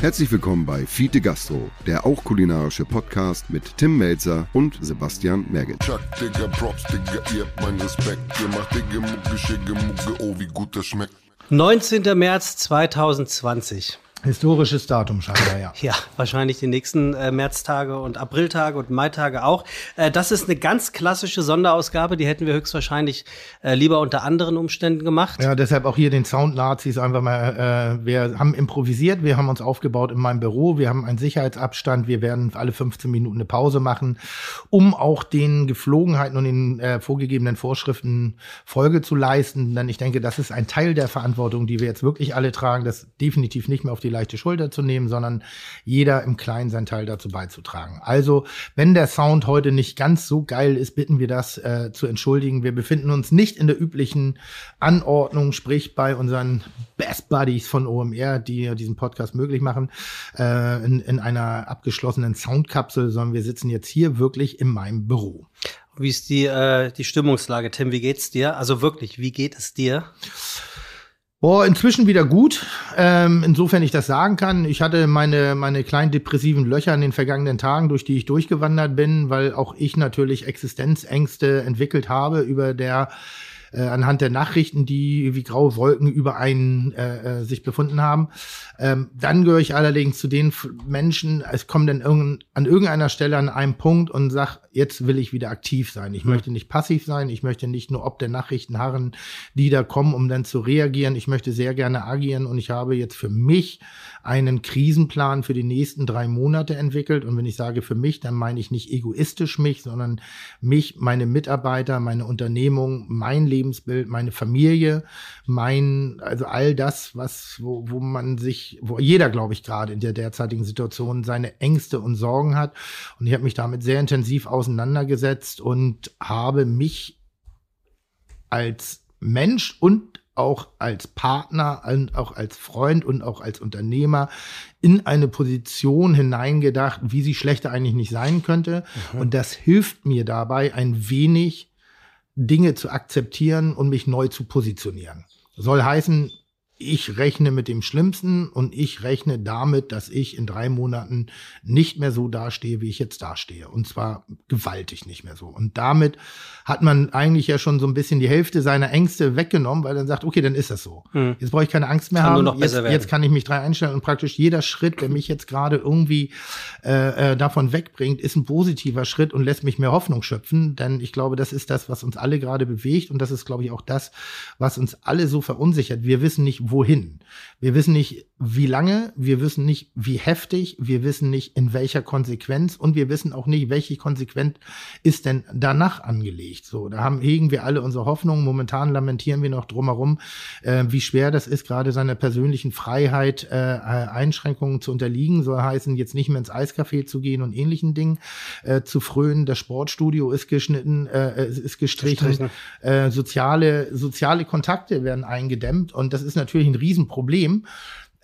Herzlich willkommen bei Fiete Gastro, der auch kulinarische Podcast mit Tim Melzer und Sebastian Merget. Chuck, Digga, Props, Digga, ihr habt meinen Respekt. Ihr macht Digga, Mucke, Schicke, Mucke, oh, wie gut das schmeckt. 19. März 2020. Historisches Datum scheinbar, ja. Ja, wahrscheinlich die nächsten äh, Märztage und Apriltage und Maitage auch. Äh, das ist eine ganz klassische Sonderausgabe, die hätten wir höchstwahrscheinlich äh, lieber unter anderen Umständen gemacht. Ja, deshalb auch hier den Sound-Nazis einfach mal, äh, wir haben improvisiert, wir haben uns aufgebaut in meinem Büro, wir haben einen Sicherheitsabstand, wir werden alle 15 Minuten eine Pause machen, um auch den Geflogenheiten und den äh, vorgegebenen Vorschriften Folge zu leisten. Denn ich denke, das ist ein Teil der Verantwortung, die wir jetzt wirklich alle tragen, das definitiv nicht mehr auf die leichte Schulter zu nehmen, sondern jeder im Kleinen seinen Teil dazu beizutragen. Also, wenn der Sound heute nicht ganz so geil ist, bitten wir das äh, zu entschuldigen. Wir befinden uns nicht in der üblichen Anordnung, sprich bei unseren Best Buddies von OMR, die diesen Podcast möglich machen, äh, in, in einer abgeschlossenen Soundkapsel, sondern wir sitzen jetzt hier wirklich in meinem Büro. Wie ist die, äh, die Stimmungslage, Tim? Wie geht's dir? Also wirklich, wie geht es dir? Boah, inzwischen wieder gut. Ähm, insofern ich das sagen kann. Ich hatte meine, meine kleinen depressiven Löcher in den vergangenen Tagen, durch die ich durchgewandert bin, weil auch ich natürlich Existenzängste entwickelt habe über der äh, anhand der Nachrichten, die wie graue Wolken über einen äh, äh, sich befunden haben. Ähm, dann gehöre ich allerdings zu den Menschen, es kommt dann irgend, an irgendeiner Stelle an einem Punkt und sag, jetzt will ich wieder aktiv sein. Ich mhm. möchte nicht passiv sein, ich möchte nicht nur ob der Nachrichten harren, die da kommen, um dann zu reagieren. Ich möchte sehr gerne agieren und ich habe jetzt für mich einen Krisenplan für die nächsten drei Monate entwickelt. Und wenn ich sage für mich, dann meine ich nicht egoistisch mich, sondern mich, meine Mitarbeiter, meine Unternehmung, mein Lebensbild, meine Familie, mein, also all das, was, wo, wo man sich, wo jeder, glaube ich, gerade in der derzeitigen Situation seine Ängste und Sorgen hat. Und ich habe mich damit sehr intensiv auseinandergesetzt und habe mich als Mensch und auch als Partner und auch als Freund und auch als Unternehmer in eine Position hineingedacht, wie sie schlechter eigentlich nicht sein könnte. Mhm. Und das hilft mir dabei, ein wenig Dinge zu akzeptieren und mich neu zu positionieren. Soll heißen, ich rechne mit dem Schlimmsten und ich rechne damit, dass ich in drei Monaten nicht mehr so dastehe, wie ich jetzt dastehe. Und zwar gewaltig nicht mehr so. Und damit hat man eigentlich ja schon so ein bisschen die Hälfte seiner Ängste weggenommen, weil dann sagt, okay, dann ist das so. Hm. Jetzt brauche ich keine Angst mehr kann haben. Jetzt, jetzt, kann ich mich drei einstellen und praktisch jeder Schritt, der mich jetzt gerade irgendwie äh, äh, davon wegbringt, ist ein positiver Schritt und lässt mich mehr Hoffnung schöpfen. Denn ich glaube, das ist das, was uns alle gerade bewegt und das ist, glaube ich, auch das, was uns alle so verunsichert. Wir wissen nicht, wohin. Wir wissen nicht, wie lange, wir wissen nicht, wie heftig, wir wissen nicht, in welcher Konsequenz und wir wissen auch nicht, welche Konsequenz ist denn danach angelegt. So, da haben hegen wir alle unsere Hoffnungen. Momentan lamentieren wir noch drumherum, äh, wie schwer das ist, gerade seiner persönlichen Freiheit äh, Einschränkungen zu unterliegen. Soll heißen, jetzt nicht mehr ins Eiscafé zu gehen und ähnlichen Dingen äh, zu frönen. Das Sportstudio ist geschnitten, äh, ist gestrichen. Äh, soziale, soziale Kontakte werden eingedämmt und das ist natürlich ein Riesenproblem.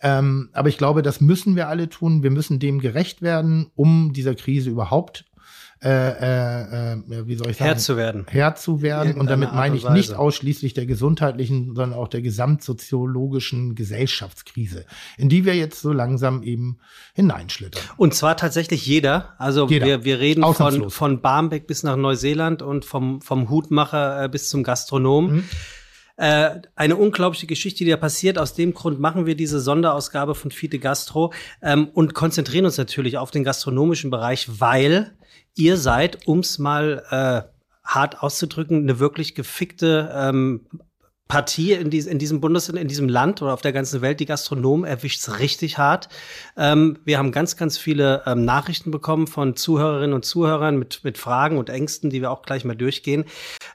Ähm, aber ich glaube, das müssen wir alle tun. Wir müssen dem gerecht werden, um dieser Krise überhaupt äh, äh, äh wie soll ich sagen, Herr zu werden. Herr zu werden. Und damit meine ich nicht ausschließlich der gesundheitlichen, sondern auch der gesamtsoziologischen Gesellschaftskrise, in die wir jetzt so langsam eben hineinschlittern. Und zwar tatsächlich jeder. Also jeder. Wir, wir reden von, von Barmbek bis nach Neuseeland und vom, vom Hutmacher äh, bis zum Gastronom. Mhm. Äh, eine unglaubliche Geschichte, die da passiert. Aus dem Grund machen wir diese Sonderausgabe von Fide Gastro ähm, und konzentrieren uns natürlich auf den gastronomischen Bereich, weil ihr seid, ums mal äh, hart auszudrücken, eine wirklich gefickte ähm, Partie in, dies, in diesem Bundesland, in diesem Land oder auf der ganzen Welt, die Gastronomen erwischt's richtig hart. Ähm, wir haben ganz, ganz viele ähm, Nachrichten bekommen von Zuhörerinnen und Zuhörern mit, mit Fragen und Ängsten, die wir auch gleich mal durchgehen.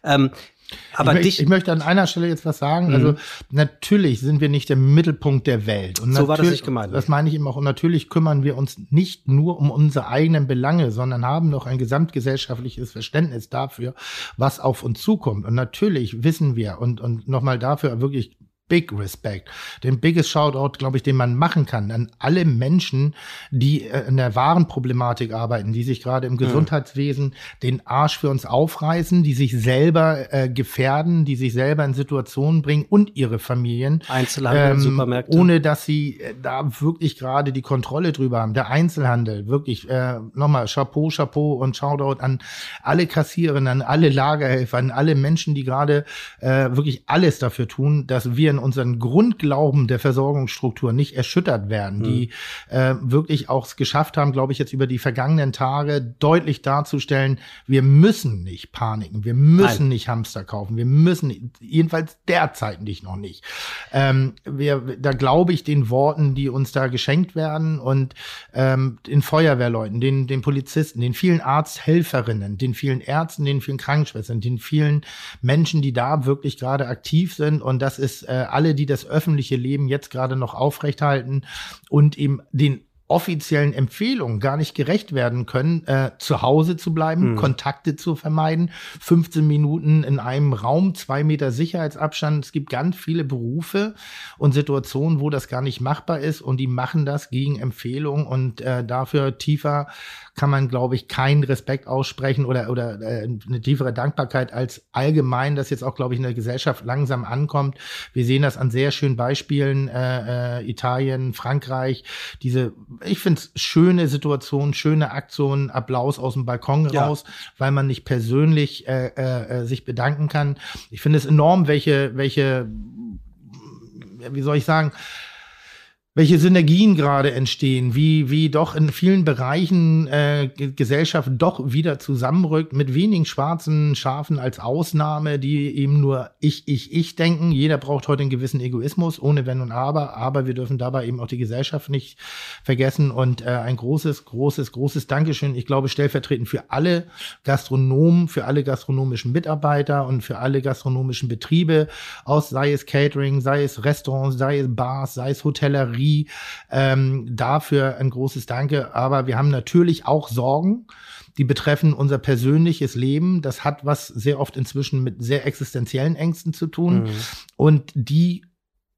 Ähm, aber ich, dich, ich möchte an einer Stelle jetzt was sagen. Also, mhm. Also natürlich sind wir nicht der Mittelpunkt der Welt. Und so war das nicht gemeint. Das meine ich immer auch. Und natürlich kümmern wir uns nicht nur um unsere eigenen Belange, sondern haben noch ein gesamtgesellschaftliches Verständnis dafür, was auf uns zukommt. Und natürlich wissen wir und, und nochmal dafür wirklich big respect. Den biggest Shoutout, glaube ich, den man machen kann an alle Menschen, die äh, in der wahren Problematik arbeiten, die sich gerade im. Gesundheitswesen den Arsch für uns aufreißen, die sich selber äh, gefährden, die sich selber in Situationen bringen und ihre Familien. Einzelhandel, ähm, Supermärkte. Ohne dass sie äh, da wirklich gerade die Kontrolle drüber haben. Der Einzelhandel, wirklich, äh, nochmal Chapeau, Chapeau und Shoutout an alle Kassiererinnen, an alle Lagerhelfer, an alle Menschen, die gerade äh, wirklich alles dafür tun, dass wir in unseren Grundglauben der Versorgungsstruktur nicht erschüttert werden, mhm. die äh, wirklich auch es geschafft haben, glaube ich, jetzt über die vergangenen Tage deutlich darzustellen, wir müssen nicht paniken, wir müssen Nein. nicht Hamster kaufen, wir müssen jedenfalls derzeit nicht noch nicht. Ähm, wir, da glaube ich den Worten, die uns da geschenkt werden und ähm, den Feuerwehrleuten, den, den Polizisten, den vielen Arzthelferinnen, den vielen Ärzten, den vielen Krankenschwestern, den vielen Menschen, die da wirklich gerade aktiv sind und das ist äh, alle, die das öffentliche Leben jetzt gerade noch aufrechthalten und eben den offiziellen Empfehlungen gar nicht gerecht werden können, äh, zu Hause zu bleiben, mhm. Kontakte zu vermeiden, 15 Minuten in einem Raum, zwei Meter Sicherheitsabstand. Es gibt ganz viele Berufe und Situationen, wo das gar nicht machbar ist und die machen das gegen Empfehlungen und äh, dafür tiefer kann man, glaube ich, keinen Respekt aussprechen oder, oder äh, eine tiefere Dankbarkeit als allgemein, das jetzt auch, glaube ich, in der Gesellschaft langsam ankommt. Wir sehen das an sehr schönen Beispielen, äh, äh, Italien, Frankreich, diese ich finde es schöne Situation, schöne Aktion, Applaus aus dem Balkon ja. raus, weil man nicht persönlich äh, äh, sich bedanken kann. Ich finde es enorm, welche, welche, wie soll ich sagen, welche Synergien gerade entstehen, wie, wie doch in vielen Bereichen äh, Gesellschaft doch wieder zusammenrückt, mit wenigen schwarzen Schafen als Ausnahme, die eben nur ich, ich, ich denken. Jeder braucht heute einen gewissen Egoismus, ohne Wenn und Aber, aber wir dürfen dabei eben auch die Gesellschaft nicht vergessen. Und äh, ein großes, großes, großes Dankeschön. Ich glaube, stellvertretend für alle Gastronomen, für alle gastronomischen Mitarbeiter und für alle gastronomischen Betriebe aus, sei es Catering, sei es Restaurants, sei es Bars, sei es Hotellerie, Energie. Ähm, dafür ein großes Danke. Aber wir haben natürlich auch Sorgen die betreffen unser persönliches Leben. Das hat was sehr oft inzwischen mit sehr existenziellen Ängsten zu tun. Mhm. Und die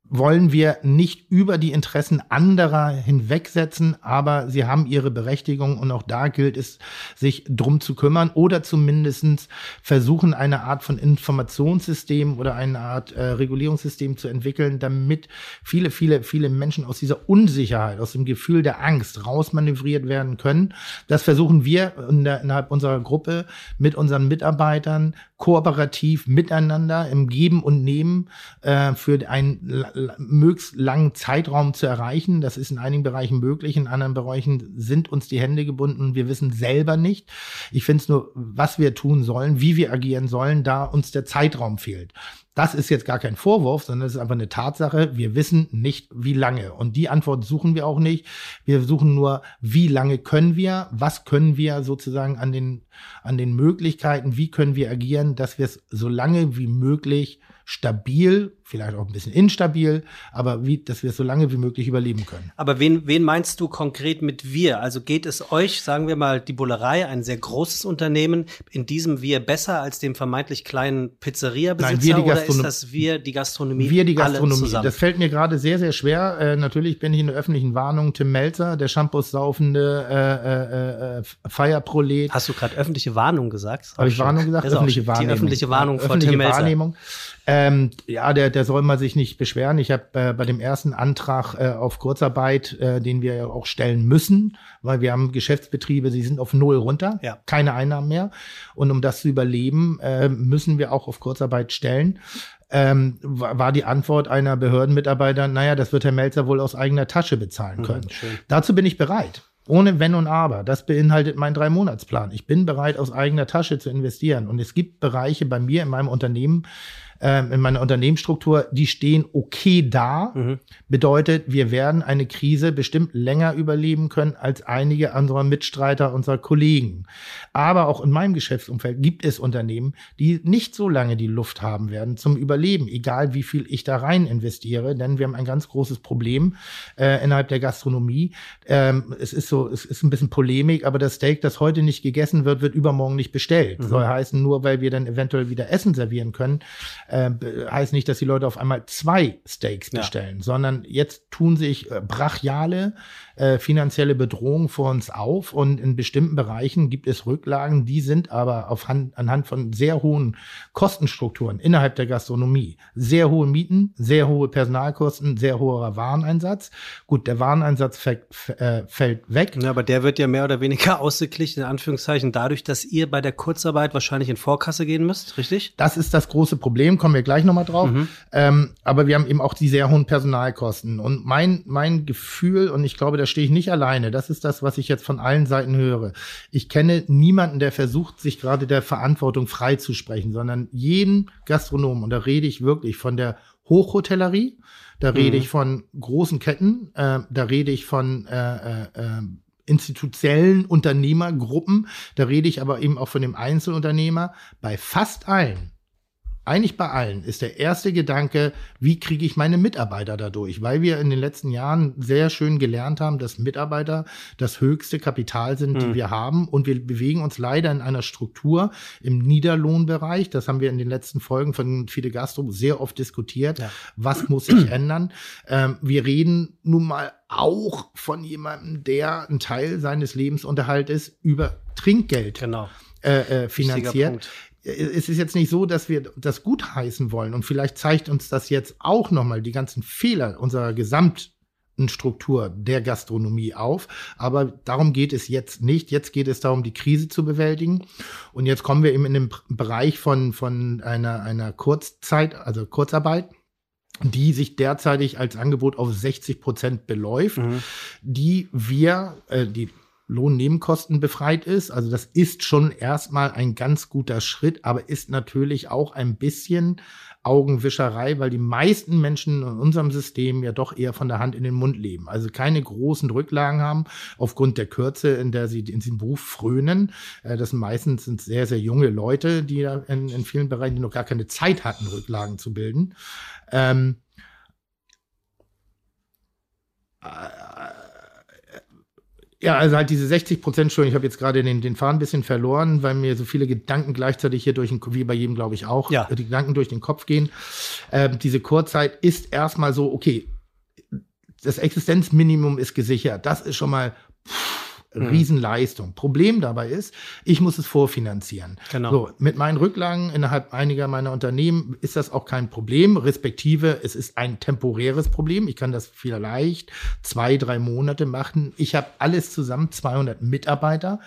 wollen wir nicht über die Interessen anderer hinwegsetzen, aber sie haben ihre Berechtigung und auch da gilt es, sich drum zu kümmern oder zumindestens versuchen, eine Art von Informationssystem oder eine Art äh, Regulierungssystem zu entwickeln, damit viele, viele, viele Menschen aus dieser Unsicherheit, aus dem Gefühl der Angst rausmanövriert werden können. Das versuchen wir in der, innerhalb unserer Gruppe mit unseren Mitarbeitern kooperativ miteinander im Geben und Nehmen äh, für einen möglichst langen Zeitraum zu erreichen. Das ist in einigen Bereichen möglich, in anderen Bereichen sind uns die Hände gebunden. Wir wissen selber nicht. Ich finde es nur, was wir tun sollen, wie wir agieren sollen, da uns der Zeitraum fehlt. Das ist jetzt gar kein Vorwurf, sondern es ist einfach eine Tatsache. Wir wissen nicht, wie lange. Und die Antwort suchen wir auch nicht. Wir suchen nur, wie lange können wir, was können wir sozusagen an den, an den Möglichkeiten, wie können wir agieren, dass wir es so lange wie möglich stabil, vielleicht auch ein bisschen instabil, aber wie, dass wir es so lange wie möglich überleben können. Aber wen, wen meinst du konkret mit wir? Also geht es euch, sagen wir mal, die Bullerei, ein sehr großes Unternehmen, in diesem wir besser als dem vermeintlich kleinen Pizzeria-Besitzer? Nein, wir die oder ist das wir die Gastronomie? Wir die Gastronomie. Das fällt mir gerade sehr, sehr schwer. Äh, natürlich bin ich in der öffentlichen Warnung Tim Melzer, der Shampoos saufende äh, äh, äh, Feierprolet. Hast du gerade öffentliche Warnung gesagt? Habe ich Warnung gesagt? Öffentliche Wahrnehmung. Die öffentliche Warnung von Tim Melzer. Wahrnehmung. Ähm, ja, der, der soll mal sich nicht beschweren. Ich habe äh, bei dem ersten Antrag äh, auf Kurzarbeit, äh, den wir ja auch stellen müssen, weil wir haben Geschäftsbetriebe, sie sind auf Null runter, ja. keine Einnahmen mehr. Und um das zu überleben, äh, müssen wir auch auf Kurzarbeit stellen. Ähm, war die Antwort einer Behördenmitarbeiter, naja, das wird Herr Melzer wohl aus eigener Tasche bezahlen mhm, können. Mhm, Dazu bin ich bereit. Ohne Wenn und Aber. Das beinhaltet mein Drei-Monats-Plan. Ich bin bereit, aus eigener Tasche zu investieren. Und es gibt Bereiche bei mir in meinem Unternehmen, ähm, in meiner Unternehmensstruktur, die stehen okay da. Mhm. Bedeutet, wir werden eine Krise bestimmt länger überleben können als einige anderer Mitstreiter unserer Kollegen. Aber auch in meinem Geschäftsumfeld gibt es Unternehmen, die nicht so lange die Luft haben werden zum Überleben, egal wie viel ich da rein investiere, denn wir haben ein ganz großes Problem äh, innerhalb der Gastronomie. Ähm, es ist so, es ist ein bisschen Polemik, aber das Steak, das heute nicht gegessen wird, wird übermorgen nicht bestellt. Mhm. Soll heißen, nur weil wir dann eventuell wieder Essen servieren können, äh, heißt nicht, dass die Leute auf einmal zwei Steaks bestellen, ja. sondern jetzt tun sich äh, brachiale äh, finanzielle Bedrohungen vor uns auf und in bestimmten Bereichen gibt es Rücklagen, die sind aber auf Hand, anhand von sehr hohen Kostenstrukturen innerhalb der Gastronomie, sehr hohe Mieten, sehr hohe Personalkosten, sehr hoher Wareneinsatz. Gut, der Wareneinsatz fällt, äh, fällt weg. Ja, aber der wird ja mehr oder weniger ausgeglichen, in Anführungszeichen, dadurch, dass ihr bei der Kurzarbeit wahrscheinlich in Vorkasse gehen müsst, richtig? Das ist das große Problem, kommen wir gleich nochmal drauf. Mhm. Ähm, aber wir haben eben auch die sehr hohen Personalkosten. Und mein, mein Gefühl, und ich glaube, der stehe ich nicht alleine. Das ist das, was ich jetzt von allen Seiten höre. Ich kenne niemanden, der versucht, sich gerade der Verantwortung freizusprechen, sondern jeden Gastronomen, und da rede ich wirklich von der Hochhotellerie, da rede mhm. ich von großen Ketten, äh, da rede ich von äh, äh, äh, institutionellen Unternehmergruppen, da rede ich aber eben auch von dem Einzelunternehmer. Bei fast allen eigentlich bei allen ist der erste Gedanke, wie kriege ich meine Mitarbeiter dadurch? Weil wir in den letzten Jahren sehr schön gelernt haben, dass Mitarbeiter das höchste Kapital sind, mhm. die hm. wir haben. Und wir bewegen uns leider in einer Struktur im Niederlohnbereich. Das haben wir in den letzten Folgen von Fide Gastro sehr oft diskutiert. Ja. Was muss sich ändern? Ähm, wir reden nun mal auch von jemandem, der ein Teil seines Lebensunterhaltes über Trinkgeld genau. äh, äh, finanziert es ist jetzt nicht so, dass wir das gutheißen wollen. Und vielleicht zeigt uns das jetzt auch nochmal die ganzen Fehler unserer Gesamtstruktur der Gastronomie auf. Aber darum geht es jetzt nicht. Jetzt geht es darum, die Krise zu bewältigen. Und jetzt kommen wir eben in den Bereich von, von einer, einer Kurzzeit, also Kurzarbeit die sich derzeitig als Angebot auf 60 Prozent beläuft, mhm. die wir, äh, die Lohnnebenkosten befreit ist. Also das ist schon erstmal ein ganz guter Schritt, aber ist natürlich auch ein bisschen Augenwischerei, weil die meisten Menschen in unserem System ja doch eher von der Hand in den Mund leben. Also keine großen Rücklagen haben aufgrund der Kürze, in der sie in diesem Beruf frönen. Äh, das meistens sind sehr, sehr junge Leute, die in, in vielen Bereichen noch gar keine Zeit hatten, Rücklagen zu bilden. Ähm, ja, also halt diese 60 Prozent, Entschuldigung, ich habe jetzt gerade den, den Faden ein bisschen verloren, weil mir so viele Gedanken gleichzeitig hier durch den, wie bei jedem, glaube ich, auch, ja. die Gedanken durch den Kopf gehen. Ähm, diese Kurzzeit ist erstmal so, okay, das Existenzminimum ist gesichert. Das ist schon mal pff. Riesenleistung. Problem dabei ist, ich muss es vorfinanzieren. Genau. So, mit meinen Rücklagen innerhalb einiger meiner Unternehmen ist das auch kein Problem, respektive es ist ein temporäres Problem. Ich kann das vielleicht zwei, drei Monate machen. Ich habe alles zusammen 200 Mitarbeiter.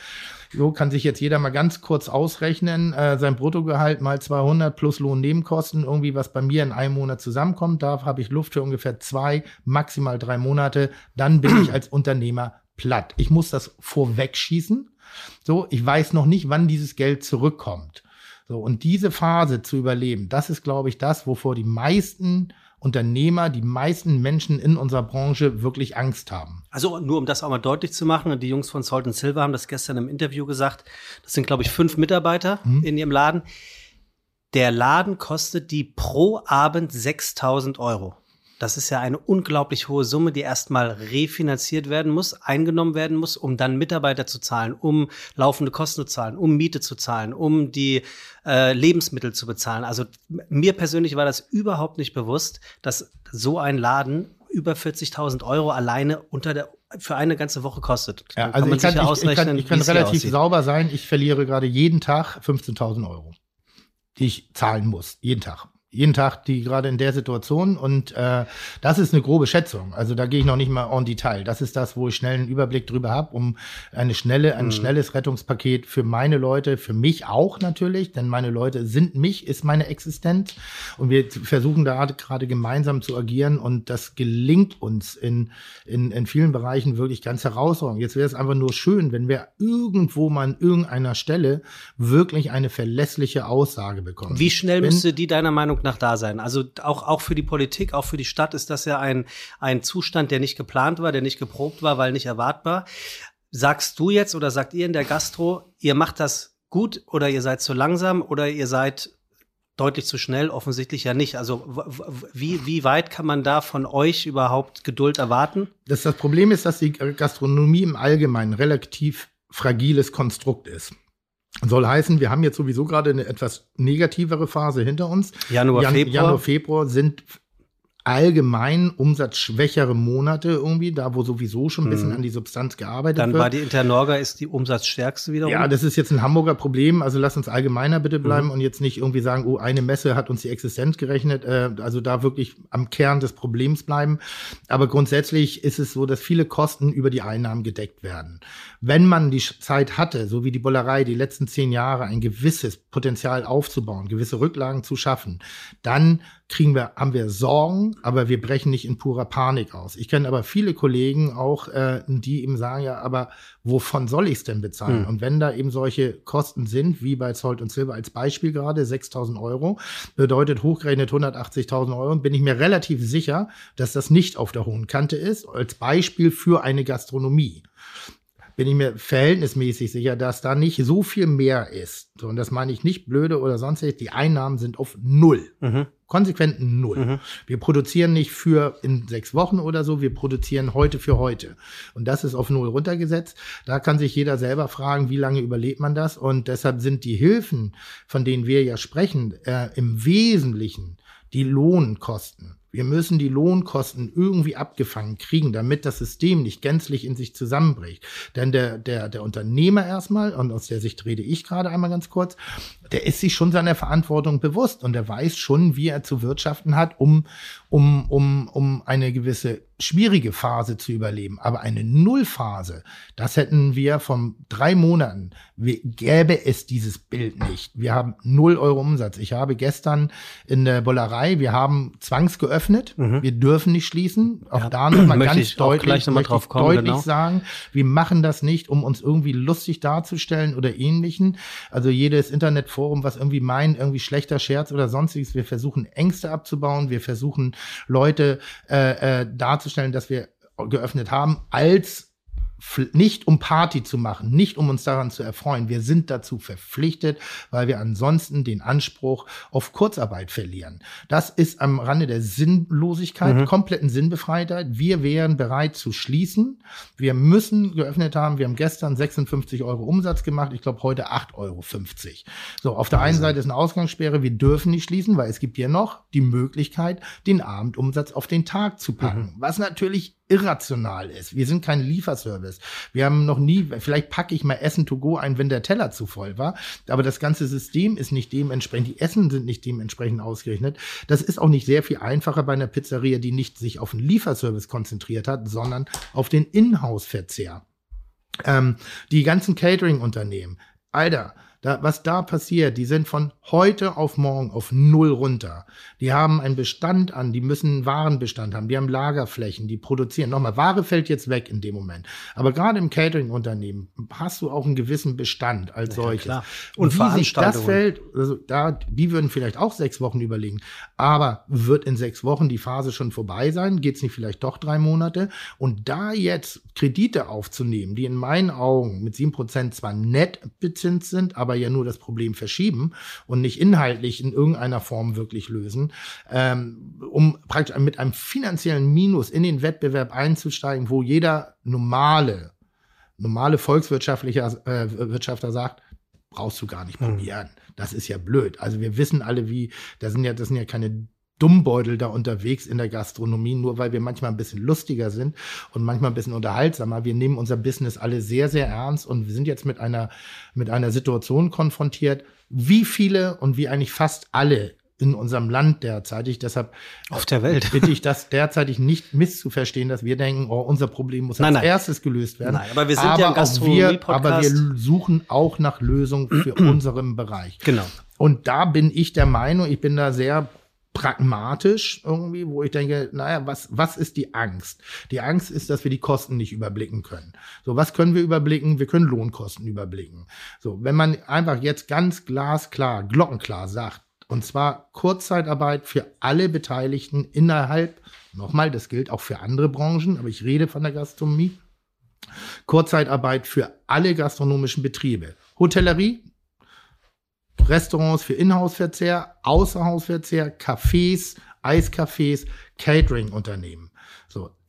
So kann sich jetzt jeder mal ganz kurz ausrechnen, äh, sein Bruttogehalt mal 200 plus Lohnnebenkosten, irgendwie was bei mir in einem Monat zusammenkommt. Da habe ich Luft für ungefähr zwei, maximal drei Monate. Dann bin ich als Unternehmer platt. Ich muss das vorwegschießen. So, ich weiß noch nicht, wann dieses Geld zurückkommt. So, und diese Phase zu überleben, das ist, glaube ich, das, wovor die meisten Unternehmer, die meisten Menschen in unserer Branche wirklich Angst haben. Also nur um das auch mal deutlich zu machen, die Jungs von Salt Silver haben das gestern im Interview gesagt. Das sind, glaube ich, fünf Mitarbeiter mhm. in ihrem Laden. Der Laden kostet die pro Abend 6000 Euro. Das ist ja eine unglaublich hohe Summe, die erstmal refinanziert werden muss, eingenommen werden muss, um dann Mitarbeiter zu zahlen, um laufende Kosten zu zahlen, um Miete zu zahlen, um die äh, Lebensmittel zu bezahlen. Also mir persönlich war das überhaupt nicht bewusst, dass so ein Laden über 40.000 Euro alleine unter der für eine ganze Woche kostet. Ja, also kann ich, kann, ich, ich kann, ich kann relativ sauber sein. Ich verliere gerade jeden Tag 15.000 Euro, die ich zahlen muss. Jeden Tag jeden Tag die gerade in der Situation und äh, das ist eine grobe Schätzung. Also da gehe ich noch nicht mal en Detail. Das ist das, wo ich schnell einen Überblick drüber habe, um eine schnelle, ein mhm. schnelles Rettungspaket für meine Leute, für mich auch natürlich, denn meine Leute sind mich, ist meine Existenz und wir versuchen da gerade gemeinsam zu agieren und das gelingt uns in, in, in vielen Bereichen wirklich ganz herausragend. Jetzt wäre es einfach nur schön, wenn wir irgendwo mal an irgendeiner Stelle wirklich eine verlässliche Aussage bekommen. Wie schnell wenn, müsste die deiner Meinung nach da sein. Also auch, auch für die Politik, auch für die Stadt ist das ja ein, ein Zustand, der nicht geplant war, der nicht geprobt war, weil nicht erwartbar. Sagst du jetzt oder sagt ihr in der Gastro, ihr macht das gut oder ihr seid zu langsam oder ihr seid deutlich zu schnell? Offensichtlich ja nicht. Also wie, wie weit kann man da von euch überhaupt Geduld erwarten? Das, das Problem ist, dass die Gastronomie im Allgemeinen relativ fragiles Konstrukt ist. Soll heißen, wir haben jetzt sowieso gerade eine etwas negativere Phase hinter uns. Januar, Jan Februar. Januar, Februar sind allgemein umsatzschwächere Monate irgendwie, da wo sowieso schon ein bisschen mhm. an die Substanz gearbeitet Dann wird. Dann war die Internorga ist die umsatzstärkste wiederum. Ja, das ist jetzt ein Hamburger Problem. Also lass uns allgemeiner bitte bleiben mhm. und jetzt nicht irgendwie sagen, oh, eine Messe hat uns die Existenz gerechnet. Äh, also da wirklich am Kern des Problems bleiben. Aber grundsätzlich ist es so, dass viele Kosten über die Einnahmen gedeckt werden. Wenn man die Zeit hatte, so wie die Bollerei die letzten zehn Jahre, ein gewisses Potenzial aufzubauen, gewisse Rücklagen zu schaffen, dann kriegen wir, haben wir Sorgen, aber wir brechen nicht in purer Panik aus. Ich kenne aber viele Kollegen auch, äh, die eben sagen, ja, aber wovon soll ich es denn bezahlen? Hm. Und wenn da eben solche Kosten sind, wie bei Zolt und Silber als Beispiel gerade, 6.000 Euro, bedeutet hochgerechnet 180.000 Euro, bin ich mir relativ sicher, dass das nicht auf der hohen Kante ist, als Beispiel für eine Gastronomie bin ich mir verhältnismäßig sicher, dass da nicht so viel mehr ist. So, und das meine ich nicht blöde oder sonstiges. Die Einnahmen sind auf Null. Mhm. Konsequent Null. Mhm. Wir produzieren nicht für in sechs Wochen oder so, wir produzieren heute für heute. Und das ist auf Null runtergesetzt. Da kann sich jeder selber fragen, wie lange überlebt man das? Und deshalb sind die Hilfen, von denen wir ja sprechen, äh, im Wesentlichen die Lohnkosten. Wir müssen die Lohnkosten irgendwie abgefangen kriegen, damit das System nicht gänzlich in sich zusammenbricht. Denn der, der, der Unternehmer erstmal, und aus der Sicht rede ich gerade einmal ganz kurz, der ist sich schon seiner Verantwortung bewusst und der weiß schon, wie er zu wirtschaften hat, um, um, um, um eine gewisse schwierige Phase zu überleben. Aber eine Nullphase, das hätten wir von drei Monaten, gäbe es dieses Bild nicht. Wir haben null Euro Umsatz. Ich habe gestern in der Bollerei, wir haben zwangsgeöffnet. Mhm. Wir dürfen nicht schließen. Auch ja. da nochmal ganz deutlich, noch mal drauf kommen, deutlich genau. sagen, wir machen das nicht, um uns irgendwie lustig darzustellen oder ähnlichen. Also jedes Internetforum, was irgendwie meint, irgendwie schlechter Scherz oder sonstiges, wir versuchen Ängste abzubauen, wir versuchen Leute äh, äh, darzustellen, dass wir geöffnet haben, als nicht um Party zu machen, nicht um uns daran zu erfreuen. Wir sind dazu verpflichtet, weil wir ansonsten den Anspruch auf Kurzarbeit verlieren. Das ist am Rande der Sinnlosigkeit, mhm. kompletten Sinnbefreitheit. Wir wären bereit zu schließen. Wir müssen geöffnet haben. Wir haben gestern 56 Euro Umsatz gemacht. Ich glaube heute 8,50 Euro. So, auf der einen Seite ist eine Ausgangssperre. Wir dürfen nicht schließen, weil es gibt ja noch die Möglichkeit, den Abendumsatz auf den Tag zu packen. Mhm. Was natürlich irrational ist. Wir sind kein Lieferservice. Wir haben noch nie, vielleicht packe ich mal Essen to go ein, wenn der Teller zu voll war, aber das ganze System ist nicht dementsprechend, die Essen sind nicht dementsprechend ausgerechnet. Das ist auch nicht sehr viel einfacher bei einer Pizzeria, die nicht sich auf den Lieferservice konzentriert hat, sondern auf den Inhouse-Verzehr. Ähm, die ganzen Catering-Unternehmen, Alter, da, was da passiert, die sind von heute auf morgen auf null runter. Die haben einen Bestand an, die müssen einen Warenbestand haben, die haben Lagerflächen, die produzieren. Nochmal, Ware fällt jetzt weg in dem Moment. Aber gerade im Catering-Unternehmen hast du auch einen gewissen Bestand als ja, solches. Klar. Und wie sich das fällt, also da, die würden vielleicht auch sechs Wochen überlegen. Aber wird in sechs Wochen die Phase schon vorbei sein? Geht es nicht vielleicht doch drei Monate? Und da jetzt Kredite aufzunehmen, die in meinen Augen mit sieben Prozent zwar nett bezinst sind, aber aber ja nur das Problem verschieben und nicht inhaltlich in irgendeiner Form wirklich lösen, ähm, um praktisch mit einem finanziellen Minus in den Wettbewerb einzusteigen, wo jeder normale, normale volkswirtschaftlicher äh, Wirtschafter sagt, brauchst du gar nicht probieren. Das ist ja blöd. Also wir wissen alle, wie, das sind ja, das sind ja keine Dummbeutel da unterwegs in der Gastronomie, nur weil wir manchmal ein bisschen lustiger sind und manchmal ein bisschen unterhaltsamer. Wir nehmen unser Business alle sehr, sehr ernst und wir sind jetzt mit einer, mit einer Situation konfrontiert, wie viele und wie eigentlich fast alle in unserem Land derzeitig. Deshalb auf der Welt bitte ich das derzeitig nicht misszuverstehen, dass wir denken, oh, unser Problem muss nein, als nein. erstes gelöst werden. Nein, aber wir sind aber ja ein Gastronomie-Podcast. Aber wir suchen auch nach Lösungen für unseren Bereich. Genau. Und da bin ich der Meinung, ich bin da sehr pragmatisch irgendwie, wo ich denke, naja, was, was ist die Angst? Die Angst ist, dass wir die Kosten nicht überblicken können. So, was können wir überblicken? Wir können Lohnkosten überblicken. So, wenn man einfach jetzt ganz glasklar, glockenklar sagt, und zwar Kurzzeitarbeit für alle Beteiligten innerhalb, nochmal, das gilt auch für andere Branchen, aber ich rede von der Gastronomie, Kurzzeitarbeit für alle gastronomischen Betriebe. Hotellerie, Restaurants für Inhouse-Verzehr, Außerhausverzehr, Cafés, Eiscafés, Catering-Unternehmen.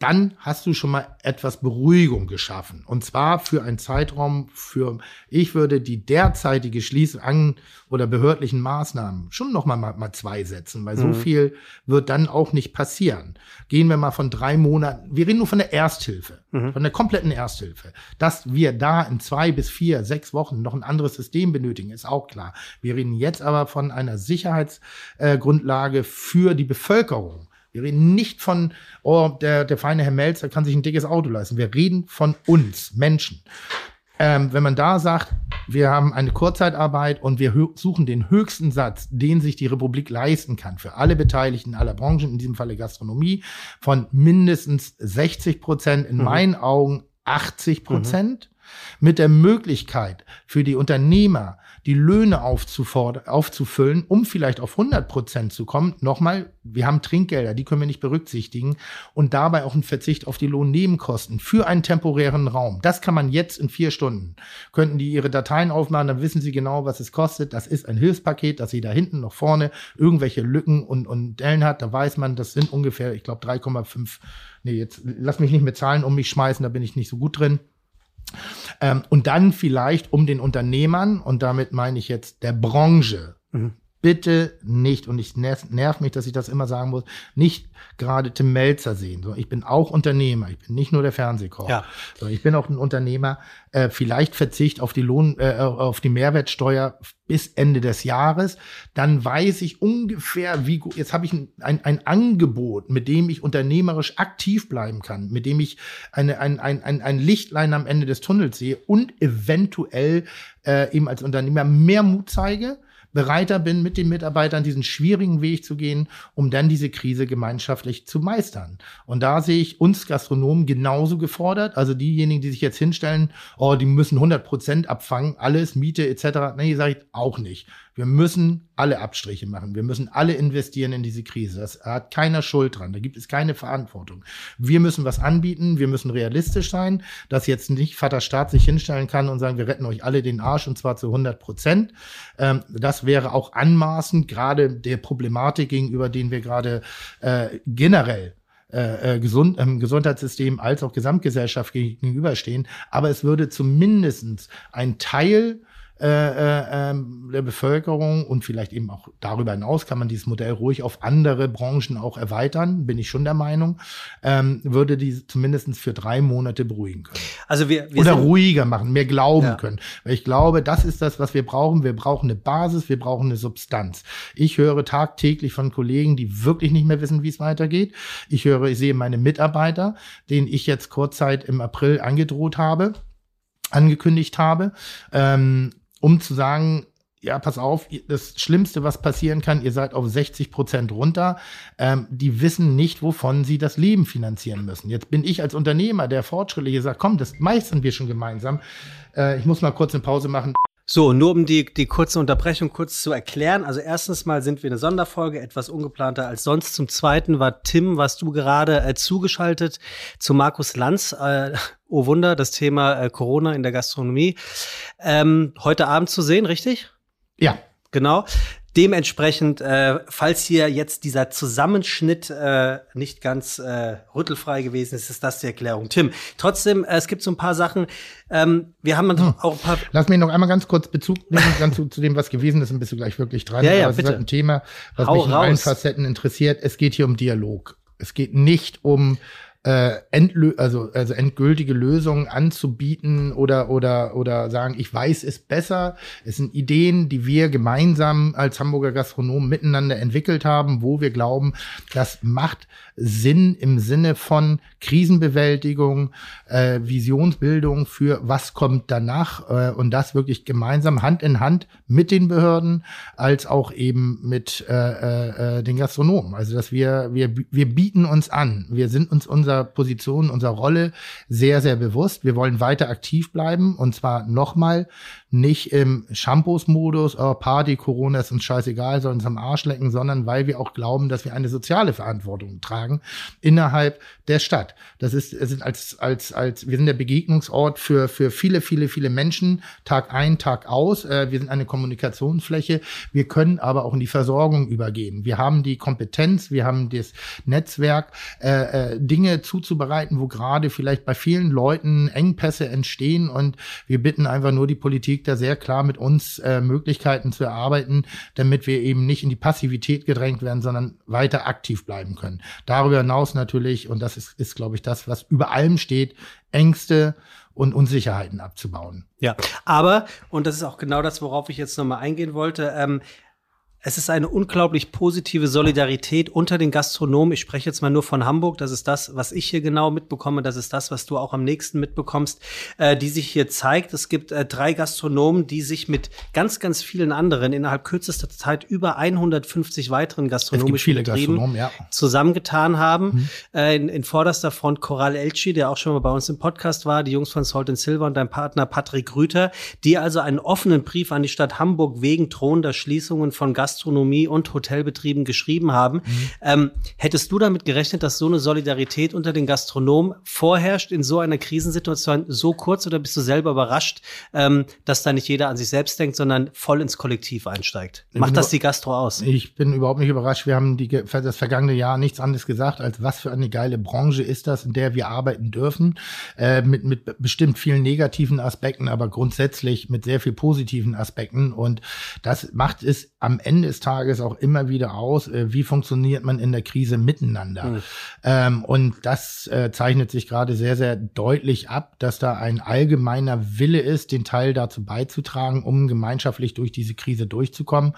Dann hast du schon mal etwas Beruhigung geschaffen. Und zwar für einen Zeitraum für, ich würde die derzeitige Schließung an oder behördlichen Maßnahmen schon noch mal, mal, zwei setzen, weil mhm. so viel wird dann auch nicht passieren. Gehen wir mal von drei Monaten, wir reden nur von der Ersthilfe, mhm. von der kompletten Ersthilfe. Dass wir da in zwei bis vier, sechs Wochen noch ein anderes System benötigen, ist auch klar. Wir reden jetzt aber von einer Sicherheitsgrundlage äh, für die Bevölkerung. Wir reden nicht von, oh, der, der feine Herr Melzer kann sich ein dickes Auto leisten. Wir reden von uns, Menschen. Ähm, wenn man da sagt, wir haben eine Kurzzeitarbeit und wir suchen den höchsten Satz, den sich die Republik leisten kann, für alle Beteiligten aller Branchen, in diesem Falle Gastronomie, von mindestens 60 Prozent, in mhm. meinen Augen 80 Prozent, mhm. Mit der Möglichkeit für die Unternehmer, die Löhne aufzufüllen, um vielleicht auf 100 Prozent zu kommen. Nochmal, wir haben Trinkgelder, die können wir nicht berücksichtigen und dabei auch ein Verzicht auf die Lohnnebenkosten für einen temporären Raum. Das kann man jetzt in vier Stunden. Könnten die ihre Dateien aufmachen, dann wissen sie genau, was es kostet. Das ist ein Hilfspaket, dass sie da hinten noch vorne irgendwelche Lücken und, und Dellen hat. Da weiß man, das sind ungefähr, ich glaube, 3,5 nee, jetzt lass mich nicht mit Zahlen um mich schmeißen, da bin ich nicht so gut drin. Ähm, und dann vielleicht um den Unternehmern, und damit meine ich jetzt der Branche, mhm bitte nicht, und ich nerv, nerv, mich, dass ich das immer sagen muss, nicht gerade Tim Melzer sehen. So, ich bin auch Unternehmer, ich bin nicht nur der Fernsehkoch. Ja. So, ich bin auch ein Unternehmer, äh, vielleicht Verzicht auf die Lohn, äh, auf die Mehrwertsteuer bis Ende des Jahres. Dann weiß ich ungefähr, wie gut, jetzt habe ich ein, ein, ein Angebot, mit dem ich unternehmerisch aktiv bleiben kann, mit dem ich eine, ein, ein, ein, ein Lichtlein am Ende des Tunnels sehe und eventuell äh, eben als Unternehmer mehr Mut zeige bereiter bin, mit den Mitarbeitern diesen schwierigen Weg zu gehen, um dann diese Krise gemeinschaftlich zu meistern. Und da sehe ich uns Gastronomen genauso gefordert. Also diejenigen, die sich jetzt hinstellen, oh, die müssen 100 Prozent abfangen, alles, Miete etc. Nee, sage ich auch nicht. Wir müssen alle Abstriche machen. Wir müssen alle investieren in diese Krise. Das hat keiner Schuld dran. Da gibt es keine Verantwortung. Wir müssen was anbieten. Wir müssen realistisch sein, dass jetzt nicht Vater Staat sich hinstellen kann und sagen, wir retten euch alle den Arsch und zwar zu 100 Prozent. Ähm, das wäre auch anmaßend, gerade der Problematik gegenüber, denen wir gerade äh, generell äh, äh gesund, ähm, Gesundheitssystem als auch Gesamtgesellschaft gegenüberstehen. Aber es würde zumindestens ein Teil äh, äh, ähm, der Bevölkerung und vielleicht eben auch darüber hinaus kann man dieses Modell ruhig auf andere Branchen auch erweitern, bin ich schon der Meinung, ähm, würde die zumindest für drei Monate beruhigen können. Also wir, wir Oder ruhiger machen, mehr glauben ja. können. Weil ich glaube, das ist das, was wir brauchen. Wir brauchen eine Basis, wir brauchen eine Substanz. Ich höre tagtäglich von Kollegen, die wirklich nicht mehr wissen, wie es weitergeht. Ich höre, ich sehe meine Mitarbeiter, denen ich jetzt kurzzeit im April angedroht habe, angekündigt habe. Ähm, um zu sagen, ja, pass auf, das Schlimmste, was passieren kann, ihr seid auf 60 Prozent runter. Ähm, die wissen nicht, wovon sie das Leben finanzieren müssen. Jetzt bin ich als Unternehmer, der fortschrittliche sagt, komm, das meistern wir schon gemeinsam. Äh, ich muss mal kurz eine Pause machen. So, nur um die, die kurze Unterbrechung kurz zu erklären. Also erstens mal sind wir eine Sonderfolge, etwas ungeplanter als sonst. Zum Zweiten war Tim, was du gerade äh, zugeschaltet zu Markus Lanz. Äh, oh Wunder, das Thema äh, Corona in der Gastronomie. Ähm, heute Abend zu sehen, richtig? Ja. Genau. Dementsprechend, äh, falls hier jetzt dieser Zusammenschnitt äh, nicht ganz äh, rüttelfrei gewesen ist, ist das die Erklärung. Tim, trotzdem, äh, es gibt so ein paar Sachen. Ähm, wir haben hm. auch ein paar. Lass mich noch einmal ganz kurz Bezug nehmen ganz zu, zu, dem, was gewesen ist, und bist du gleich wirklich dran. Ja, ja, Aber bitte. ist halt ein Thema, was Hau mich in raus. allen Facetten interessiert. Es geht hier um Dialog. Es geht nicht um äh, endlö also, also endgültige Lösungen anzubieten oder, oder, oder sagen, ich weiß es besser. Es sind Ideen, die wir gemeinsam als Hamburger Gastronomen miteinander entwickelt haben, wo wir glauben, das macht Sinn im Sinne von Krisenbewältigung, äh, Visionsbildung für was kommt danach äh, und das wirklich gemeinsam Hand in Hand mit den Behörden als auch eben mit äh, äh, äh den Gastronomen. Also dass wir wir wir bieten uns an, wir sind uns unserer Position, unserer Rolle sehr sehr bewusst. Wir wollen weiter aktiv bleiben und zwar nochmal nicht im Shampoos-Modus, oh, Party, Corona ist uns scheißegal, sollen uns am Arsch lecken, sondern weil wir auch glauben, dass wir eine soziale Verantwortung tragen innerhalb der Stadt. Das ist, es sind als, als, als, wir sind der Begegnungsort für, für viele, viele, viele Menschen, Tag ein, Tag aus. Äh, wir sind eine Kommunikationsfläche. Wir können aber auch in die Versorgung übergehen. Wir haben die Kompetenz, wir haben das Netzwerk, äh, äh, Dinge zuzubereiten, wo gerade vielleicht bei vielen Leuten Engpässe entstehen. Und wir bitten einfach nur die Politik, da sehr klar mit uns äh, Möglichkeiten zu erarbeiten, damit wir eben nicht in die Passivität gedrängt werden, sondern weiter aktiv bleiben können. Darüber hinaus natürlich, und das ist, ist glaube ich, das, was über allem steht, Ängste und Unsicherheiten abzubauen. Ja, aber, und das ist auch genau das, worauf ich jetzt nochmal eingehen wollte, ähm, es ist eine unglaublich positive Solidarität unter den Gastronomen. Ich spreche jetzt mal nur von Hamburg. Das ist das, was ich hier genau mitbekomme. Das ist das, was du auch am nächsten mitbekommst, äh, die sich hier zeigt. Es gibt äh, drei Gastronomen, die sich mit ganz, ganz vielen anderen innerhalb kürzester Zeit über 150 weiteren gastronomischen Betrieben ja. zusammengetan haben. Mhm. Äh, in, in vorderster Front Coral Elchi, der auch schon mal bei uns im Podcast war, die Jungs von Salt and Silver und dein Partner Patrick Rüther, die also einen offenen Brief an die Stadt Hamburg wegen drohender Schließungen von Gastronomen Gastronomie und Hotelbetrieben geschrieben haben. Mhm. Ähm, hättest du damit gerechnet, dass so eine Solidarität unter den Gastronomen vorherrscht in so einer Krisensituation so kurz oder bist du selber überrascht, ähm, dass da nicht jeder an sich selbst denkt, sondern voll ins Kollektiv einsteigt? Macht das die Gastro aus? Ich bin überhaupt nicht überrascht. Wir haben die, das vergangene Jahr nichts anderes gesagt, als was für eine geile Branche ist das, in der wir arbeiten dürfen. Äh, mit, mit bestimmt vielen negativen Aspekten, aber grundsätzlich mit sehr viel positiven Aspekten. Und das macht es am Ende des Tages auch immer wieder aus, äh, wie funktioniert man in der Krise miteinander. Mhm. Ähm, und das äh, zeichnet sich gerade sehr, sehr deutlich ab, dass da ein allgemeiner Wille ist, den Teil dazu beizutragen, um gemeinschaftlich durch diese Krise durchzukommen.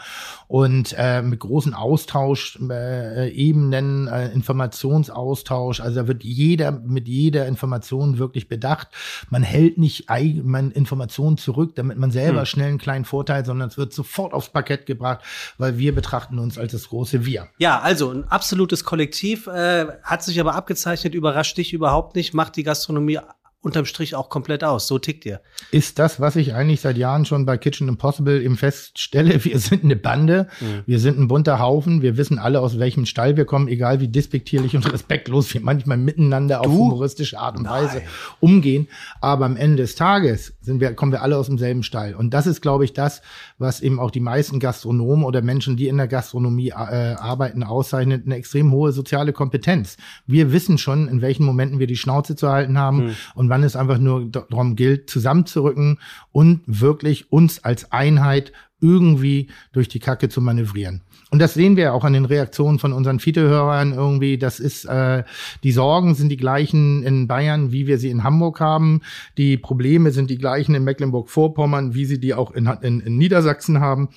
Und äh, mit großen Austausch, äh, äh, Informationsaustausch, also da wird jeder mit jeder Information wirklich bedacht. Man hält nicht man Informationen zurück, damit man selber mhm. schnell einen kleinen Vorteil, sondern es wird sofort aufs Parkett gebracht, weil wir betrachten uns als das große Wir. Ja, also ein absolutes Kollektiv, äh, hat sich aber abgezeichnet, überrascht dich überhaupt nicht, macht die Gastronomie unterm Strich auch komplett aus. So tickt ihr. Ist das, was ich eigentlich seit Jahren schon bei Kitchen Impossible eben feststelle. Wir sind eine Bande, mhm. wir sind ein bunter Haufen, wir wissen alle, aus welchem Stall wir kommen, egal wie despektierlich und respektlos wir manchmal miteinander du? auf humoristische Art und Weise Nein. umgehen. Aber am Ende des Tages sind wir, kommen wir alle aus demselben Stall. Und das ist, glaube ich, das, was eben auch die meisten Gastronomen oder Menschen, die in der Gastronomie äh, arbeiten, auszeichnet, eine extrem hohe soziale Kompetenz. Wir wissen schon, in welchen Momenten wir die Schnauze zu halten haben mhm. und wann es einfach nur darum gilt, zusammenzurücken und wirklich uns als Einheit irgendwie durch die Kacke zu manövrieren. Und das sehen wir auch an den Reaktionen von unseren Fiete-Hörern irgendwie. Das ist, äh, die Sorgen sind die gleichen in Bayern, wie wir sie in Hamburg haben. Die Probleme sind die gleichen in Mecklenburg-Vorpommern, wie sie die auch in, in, in Niedersachsen haben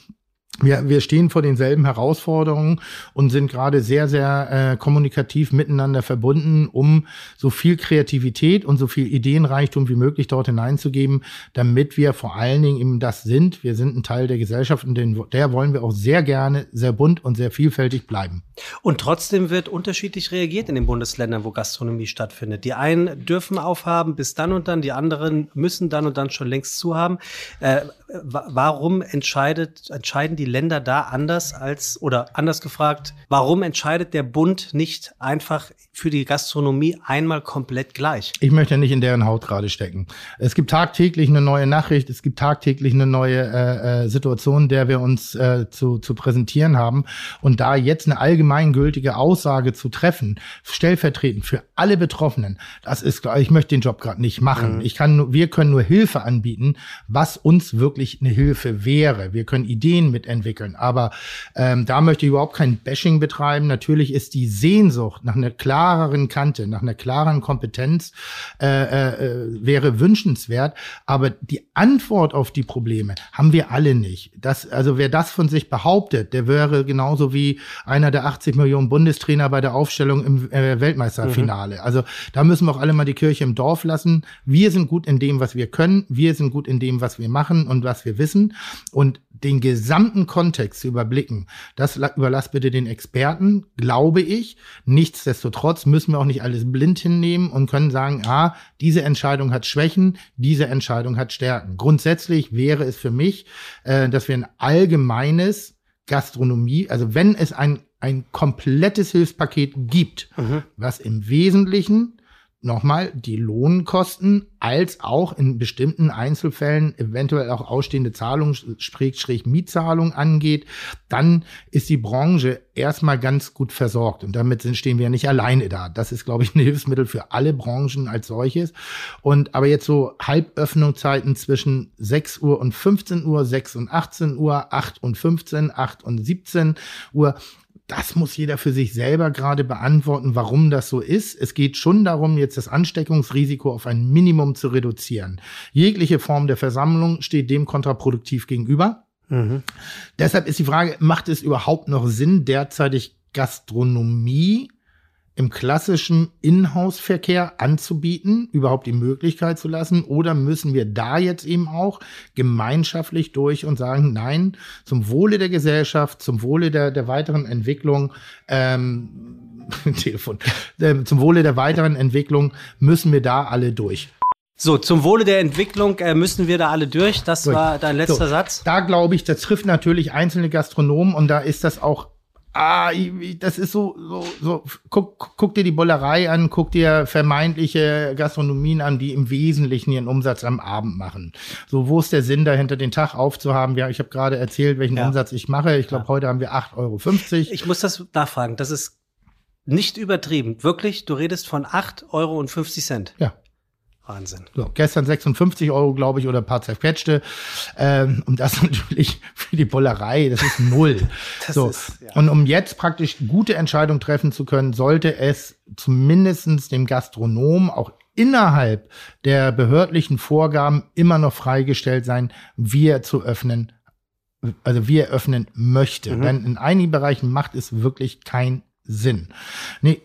wir, wir stehen vor denselben Herausforderungen und sind gerade sehr, sehr äh, kommunikativ miteinander verbunden, um so viel Kreativität und so viel Ideenreichtum wie möglich dort hineinzugeben, damit wir vor allen Dingen eben das sind. Wir sind ein Teil der Gesellschaft und den, der wollen wir auch sehr gerne sehr bunt und sehr vielfältig bleiben. Und trotzdem wird unterschiedlich reagiert in den Bundesländern, wo Gastronomie stattfindet. Die einen dürfen aufhaben bis dann und dann, die anderen müssen dann und dann schon längst zuhaben. Äh, warum entscheidet, entscheiden die Länder da anders als, oder anders gefragt, warum entscheidet der Bund nicht einfach für die Gastronomie einmal komplett gleich? Ich möchte nicht in deren Haut gerade stecken. Es gibt tagtäglich eine neue Nachricht, es gibt tagtäglich eine neue äh, äh, Situation, der wir uns äh, zu, zu präsentieren haben. Und da jetzt eine allgemeingültige Aussage zu treffen, stellvertretend für alle Betroffenen, das ist, ich möchte den Job gerade nicht machen. Mhm. Ich kann, wir können nur Hilfe anbieten, was uns wirklich eine Hilfe wäre. Wir können Ideen mit entwickeln. Aber ähm, da möchte ich überhaupt kein Bashing betreiben. Natürlich ist die Sehnsucht nach einer klareren Kante, nach einer klaren Kompetenz äh, äh, wäre wünschenswert. Aber die Antwort auf die Probleme haben wir alle nicht. Das, also wer das von sich behauptet, der wäre genauso wie einer der 80 Millionen Bundestrainer bei der Aufstellung im äh, Weltmeisterfinale. Mhm. Also da müssen wir auch alle mal die Kirche im Dorf lassen. Wir sind gut in dem, was wir können. Wir sind gut in dem, was wir machen und was wir wissen. Und den gesamten Kontext zu überblicken, das überlass bitte den Experten, glaube ich. Nichtsdestotrotz müssen wir auch nicht alles blind hinnehmen und können sagen, ah, diese Entscheidung hat Schwächen, diese Entscheidung hat Stärken. Grundsätzlich wäre es für mich, äh, dass wir ein allgemeines Gastronomie, also wenn es ein, ein komplettes Hilfspaket gibt, mhm. was im Wesentlichen nochmal die Lohnkosten als auch in bestimmten Einzelfällen eventuell auch ausstehende Zahlungen, Schräg, Mietzahlung angeht, dann ist die Branche erstmal ganz gut versorgt. Und damit stehen wir nicht alleine da. Das ist, glaube ich, ein Hilfsmittel für alle Branchen als solches. Und aber jetzt so Halböffnungszeiten zwischen 6 Uhr und 15 Uhr, 6 und 18 Uhr, 8 und 15, 8 und 17 Uhr, das muss jeder für sich selber gerade beantworten, warum das so ist. Es geht schon darum, jetzt das Ansteckungsrisiko auf ein Minimum zu reduzieren. Jegliche Form der Versammlung steht dem kontraproduktiv gegenüber. Mhm. Deshalb ist die Frage, macht es überhaupt noch Sinn, derzeitig Gastronomie im klassischen Inhouse-Verkehr anzubieten, überhaupt die Möglichkeit zu lassen? Oder müssen wir da jetzt eben auch gemeinschaftlich durch und sagen, nein, zum Wohle der Gesellschaft, zum Wohle der, der weiteren Entwicklung, ähm, Telefon, äh, zum Wohle der weiteren Entwicklung müssen wir da alle durch. So, zum Wohle der Entwicklung äh, müssen wir da alle durch. Das durch. war dein letzter so, Satz. Da glaube ich, das trifft natürlich einzelne Gastronomen und da ist das auch ah, das ist so, so, so, guck, guck dir die Bollerei an, guck dir vermeintliche Gastronomien an, die im Wesentlichen ihren Umsatz am Abend machen. So, wo ist der Sinn dahinter, den Tag aufzuhaben? Ja, ich habe gerade erzählt, welchen ja. Umsatz ich mache. Ich glaube, ja. heute haben wir 8,50 Euro. Ich muss das nachfragen. Das ist nicht übertrieben. Wirklich, du redest von 8,50 Euro. Ja. Wahnsinn. So, gestern 56 Euro, glaube ich, oder ein paar zerquetschte. Ähm, und das natürlich für die Bollerei, das ist null. das so. Ist, ja. Und um jetzt praktisch gute Entscheidungen treffen zu können, sollte es zumindestens dem Gastronom auch innerhalb der behördlichen Vorgaben immer noch freigestellt sein, wie er zu öffnen, also wie er öffnen möchte. Mhm. Denn in einigen Bereichen macht es wirklich keinen Sinn. Nee,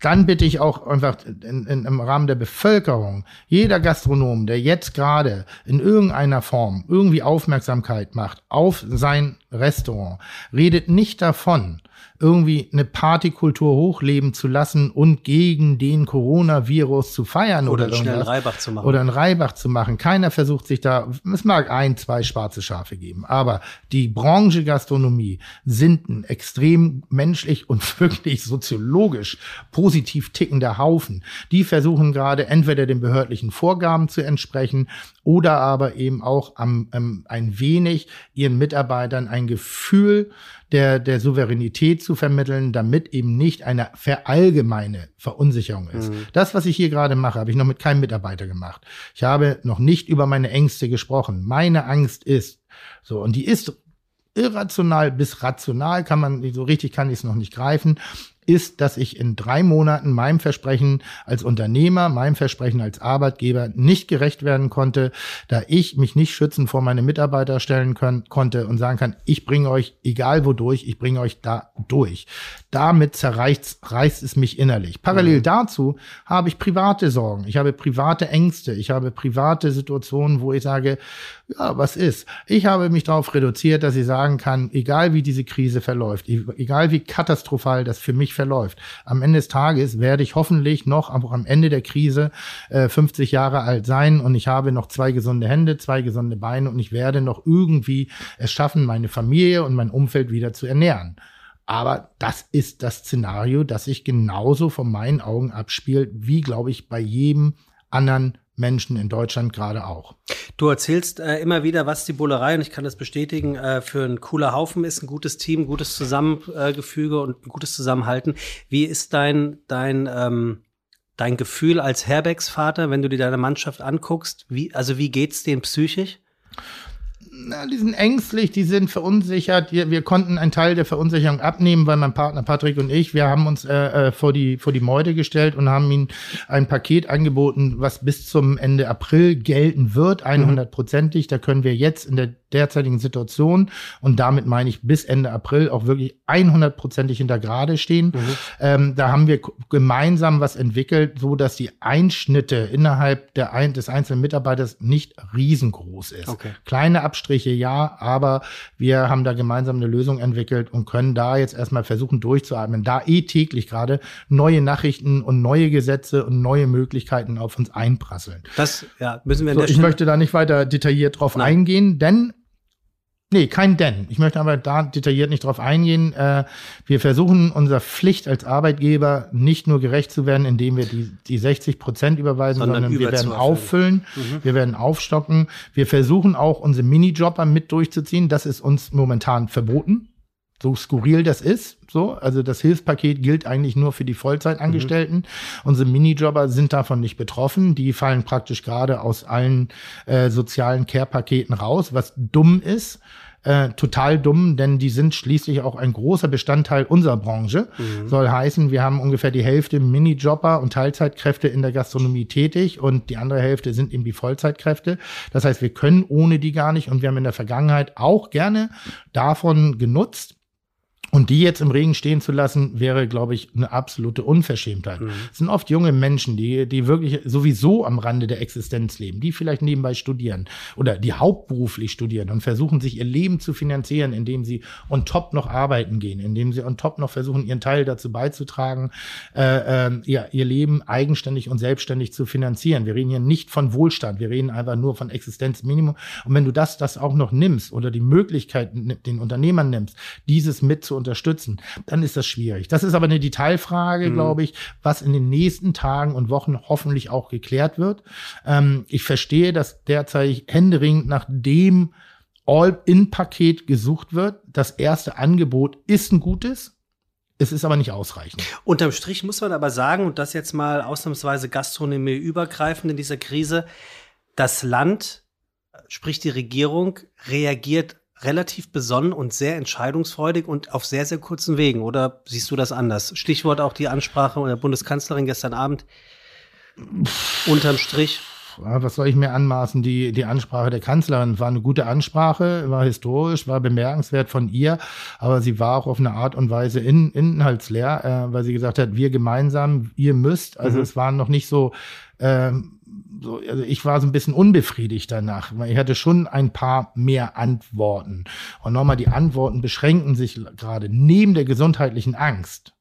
dann bitte ich auch einfach in, in, im Rahmen der Bevölkerung, jeder Gastronom, der jetzt gerade in irgendeiner Form irgendwie Aufmerksamkeit macht auf sein Restaurant, redet nicht davon, irgendwie eine Partykultur hochleben zu lassen und gegen den Coronavirus zu feiern oder, oder schnell einen Reibach zu machen. Oder einen Reibach zu machen. Keiner versucht sich da, es mag ein, zwei schwarze Schafe geben, aber die Branche Gastronomie sind ein extrem menschlich und wirklich soziologisch positiv tickender Haufen. Die versuchen gerade entweder den behördlichen Vorgaben zu entsprechen oder aber eben auch am, ähm, ein wenig ihren Mitarbeitern ein Gefühl der, der Souveränität zu vermitteln, damit eben nicht eine verallgemeine Verunsicherung ist. Mhm. Das, was ich hier gerade mache, habe ich noch mit keinem Mitarbeiter gemacht. Ich habe noch nicht über meine Ängste gesprochen. Meine Angst ist, so, und die ist irrational bis rational, kann man, so richtig kann ich es noch nicht greifen ist, dass ich in drei Monaten meinem Versprechen als Unternehmer, meinem Versprechen als Arbeitgeber nicht gerecht werden konnte, da ich mich nicht schützen vor meine Mitarbeiter stellen können, konnte und sagen kann, ich bringe euch, egal wodurch, ich bringe euch da durch. Damit zerreißt reißt es mich innerlich. Parallel mhm. dazu habe ich private Sorgen, ich habe private Ängste, ich habe private Situationen, wo ich sage, ja, was ist? Ich habe mich darauf reduziert, dass ich sagen kann, egal wie diese Krise verläuft, egal wie katastrophal das für mich verläuft, am Ende des Tages werde ich hoffentlich noch am Ende der Krise äh, 50 Jahre alt sein und ich habe noch zwei gesunde Hände, zwei gesunde Beine und ich werde noch irgendwie es schaffen, meine Familie und mein Umfeld wieder zu ernähren. Aber das ist das Szenario, das sich genauso von meinen Augen abspielt, wie, glaube ich, bei jedem anderen Menschen in Deutschland gerade auch. Du erzählst äh, immer wieder, was die Bullerei, und ich kann das bestätigen, äh, für ein cooler Haufen ist, ein gutes Team, gutes Zusammengefüge und ein gutes Zusammenhalten. Wie ist dein, dein, ähm, dein Gefühl als Herbergsvater, wenn du dir deine Mannschaft anguckst? Wie, also wie geht's denen psychisch? Na, die sind ängstlich, die sind verunsichert. Wir, wir konnten einen Teil der Verunsicherung abnehmen, weil mein Partner Patrick und ich, wir haben uns äh, äh vor, die, vor die Meute gestellt und haben ihnen ein Paket angeboten, was bis zum Ende April gelten wird, 100-prozentig. Da können wir jetzt in der derzeitigen Situation und damit meine ich bis Ende April auch wirklich 100-prozentig hinter gerade stehen. Mhm. Ähm, da haben wir gemeinsam was entwickelt, so dass die Einschnitte innerhalb der ein, des einzelnen Mitarbeiters nicht riesengroß ist. Okay. Kleine Abstriche ja, aber wir haben da gemeinsam eine Lösung entwickelt und können da jetzt erstmal versuchen durchzuatmen, da eh täglich gerade neue Nachrichten und neue Gesetze und neue Möglichkeiten auf uns einprasseln. Das ja, müssen wir so, Ich möchte da nicht weiter detailliert drauf Nein. eingehen, denn Nee, kein Denn. Ich möchte aber da detailliert nicht drauf eingehen. Äh, wir versuchen unserer Pflicht als Arbeitgeber nicht nur gerecht zu werden, indem wir die, die 60 Prozent überweisen, sondern, sondern wir werden auffüllen, mhm. wir werden aufstocken. Wir versuchen auch unsere Minijobber mit durchzuziehen. Das ist uns momentan verboten so skurril das ist, so, also das Hilfspaket gilt eigentlich nur für die Vollzeitangestellten. Mhm. Unsere Minijobber sind davon nicht betroffen. Die fallen praktisch gerade aus allen äh, sozialen Care-Paketen raus, was dumm ist äh, total dumm, denn die sind schließlich auch ein großer Bestandteil unserer Branche. Mhm. Soll heißen, wir haben ungefähr die Hälfte Minijobber und Teilzeitkräfte in der Gastronomie tätig und die andere Hälfte sind eben die Vollzeitkräfte. Das heißt, wir können ohne die gar nicht und wir haben in der Vergangenheit auch gerne davon genutzt, und die jetzt im Regen stehen zu lassen, wäre, glaube ich, eine absolute Unverschämtheit. Mhm. Es sind oft junge Menschen, die, die wirklich sowieso am Rande der Existenz leben, die vielleicht nebenbei studieren oder die hauptberuflich studieren und versuchen, sich ihr Leben zu finanzieren, indem sie on top noch arbeiten gehen, indem sie on top noch versuchen, ihren Teil dazu beizutragen, äh, äh, ihr, ihr Leben eigenständig und selbstständig zu finanzieren. Wir reden hier nicht von Wohlstand, wir reden einfach nur von Existenzminimum. Und wenn du das, das auch noch nimmst oder die Möglichkeit den Unternehmern nimmst, dieses mit zu unterstützen, dann ist das schwierig. Das ist aber eine Detailfrage, mhm. glaube ich, was in den nächsten Tagen und Wochen hoffentlich auch geklärt wird. Ähm, ich verstehe, dass derzeit händeringend nach dem All-In-Paket gesucht wird. Das erste Angebot ist ein gutes. Es ist aber nicht ausreichend. Unterm Strich muss man aber sagen, und das jetzt mal ausnahmsweise Gastronomie übergreifend in dieser Krise, das Land, sprich die Regierung, reagiert relativ besonnen und sehr entscheidungsfreudig und auf sehr, sehr kurzen Wegen. Oder siehst du das anders? Stichwort auch die Ansprache der Bundeskanzlerin gestern Abend. Unterm Strich. Was soll ich mir anmaßen? Die, die Ansprache der Kanzlerin war eine gute Ansprache, war historisch, war bemerkenswert von ihr, aber sie war auch auf eine Art und Weise in, inhaltsleer, äh, weil sie gesagt hat, wir gemeinsam, ihr müsst. Also mhm. es waren noch nicht so ähm, so, also ich war so ein bisschen unbefriedigt danach, weil ich hatte schon ein paar mehr Antworten. Und nochmal, die Antworten beschränken sich gerade neben der gesundheitlichen Angst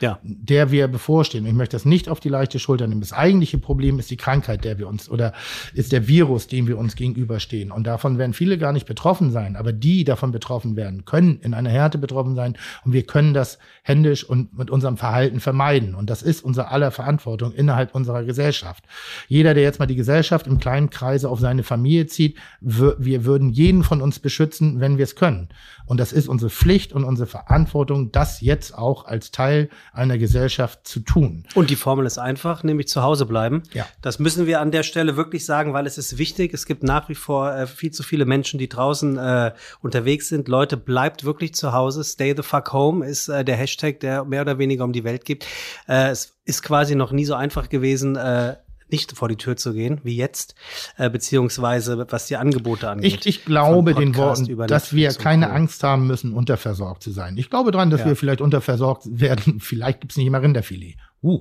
ja. der wir bevorstehen. Ich möchte das nicht auf die leichte Schulter nehmen. Das eigentliche Problem ist die Krankheit, der wir uns oder ist der Virus, dem wir uns gegenüberstehen. Und davon werden viele gar nicht betroffen sein, aber die davon betroffen werden, können in einer Härte betroffen sein und wir können das händisch und mit unserem Verhalten vermeiden. Und das ist unser aller Verantwortung innerhalb unserer Gesellschaft. Jeder, der jetzt mal die Gesellschaft im kleinen Kreise auf seine Familie zieht, wir würden jeden von uns beschützen, wenn wir es können. Und das ist unsere Pflicht und unsere Verantwortung, das jetzt auch als Teil einer Gesellschaft zu tun. Und die Formel ist einfach, nämlich zu Hause bleiben. Ja. Das müssen wir an der Stelle wirklich sagen, weil es ist wichtig. Es gibt nach wie vor äh, viel zu viele Menschen, die draußen äh, unterwegs sind. Leute, bleibt wirklich zu Hause. Stay the fuck home ist äh, der Hashtag, der mehr oder weniger um die Welt gibt. Äh, es ist quasi noch nie so einfach gewesen, äh, nicht vor die Tür zu gehen, wie jetzt, äh, beziehungsweise was die Angebote angeht. Ich, ich glaube den Worten, dass wir keine Angst haben müssen, unterversorgt zu sein. Ich glaube dran, dass ja. wir vielleicht unterversorgt werden. Vielleicht gibt's nicht immer Rinderfilet uh,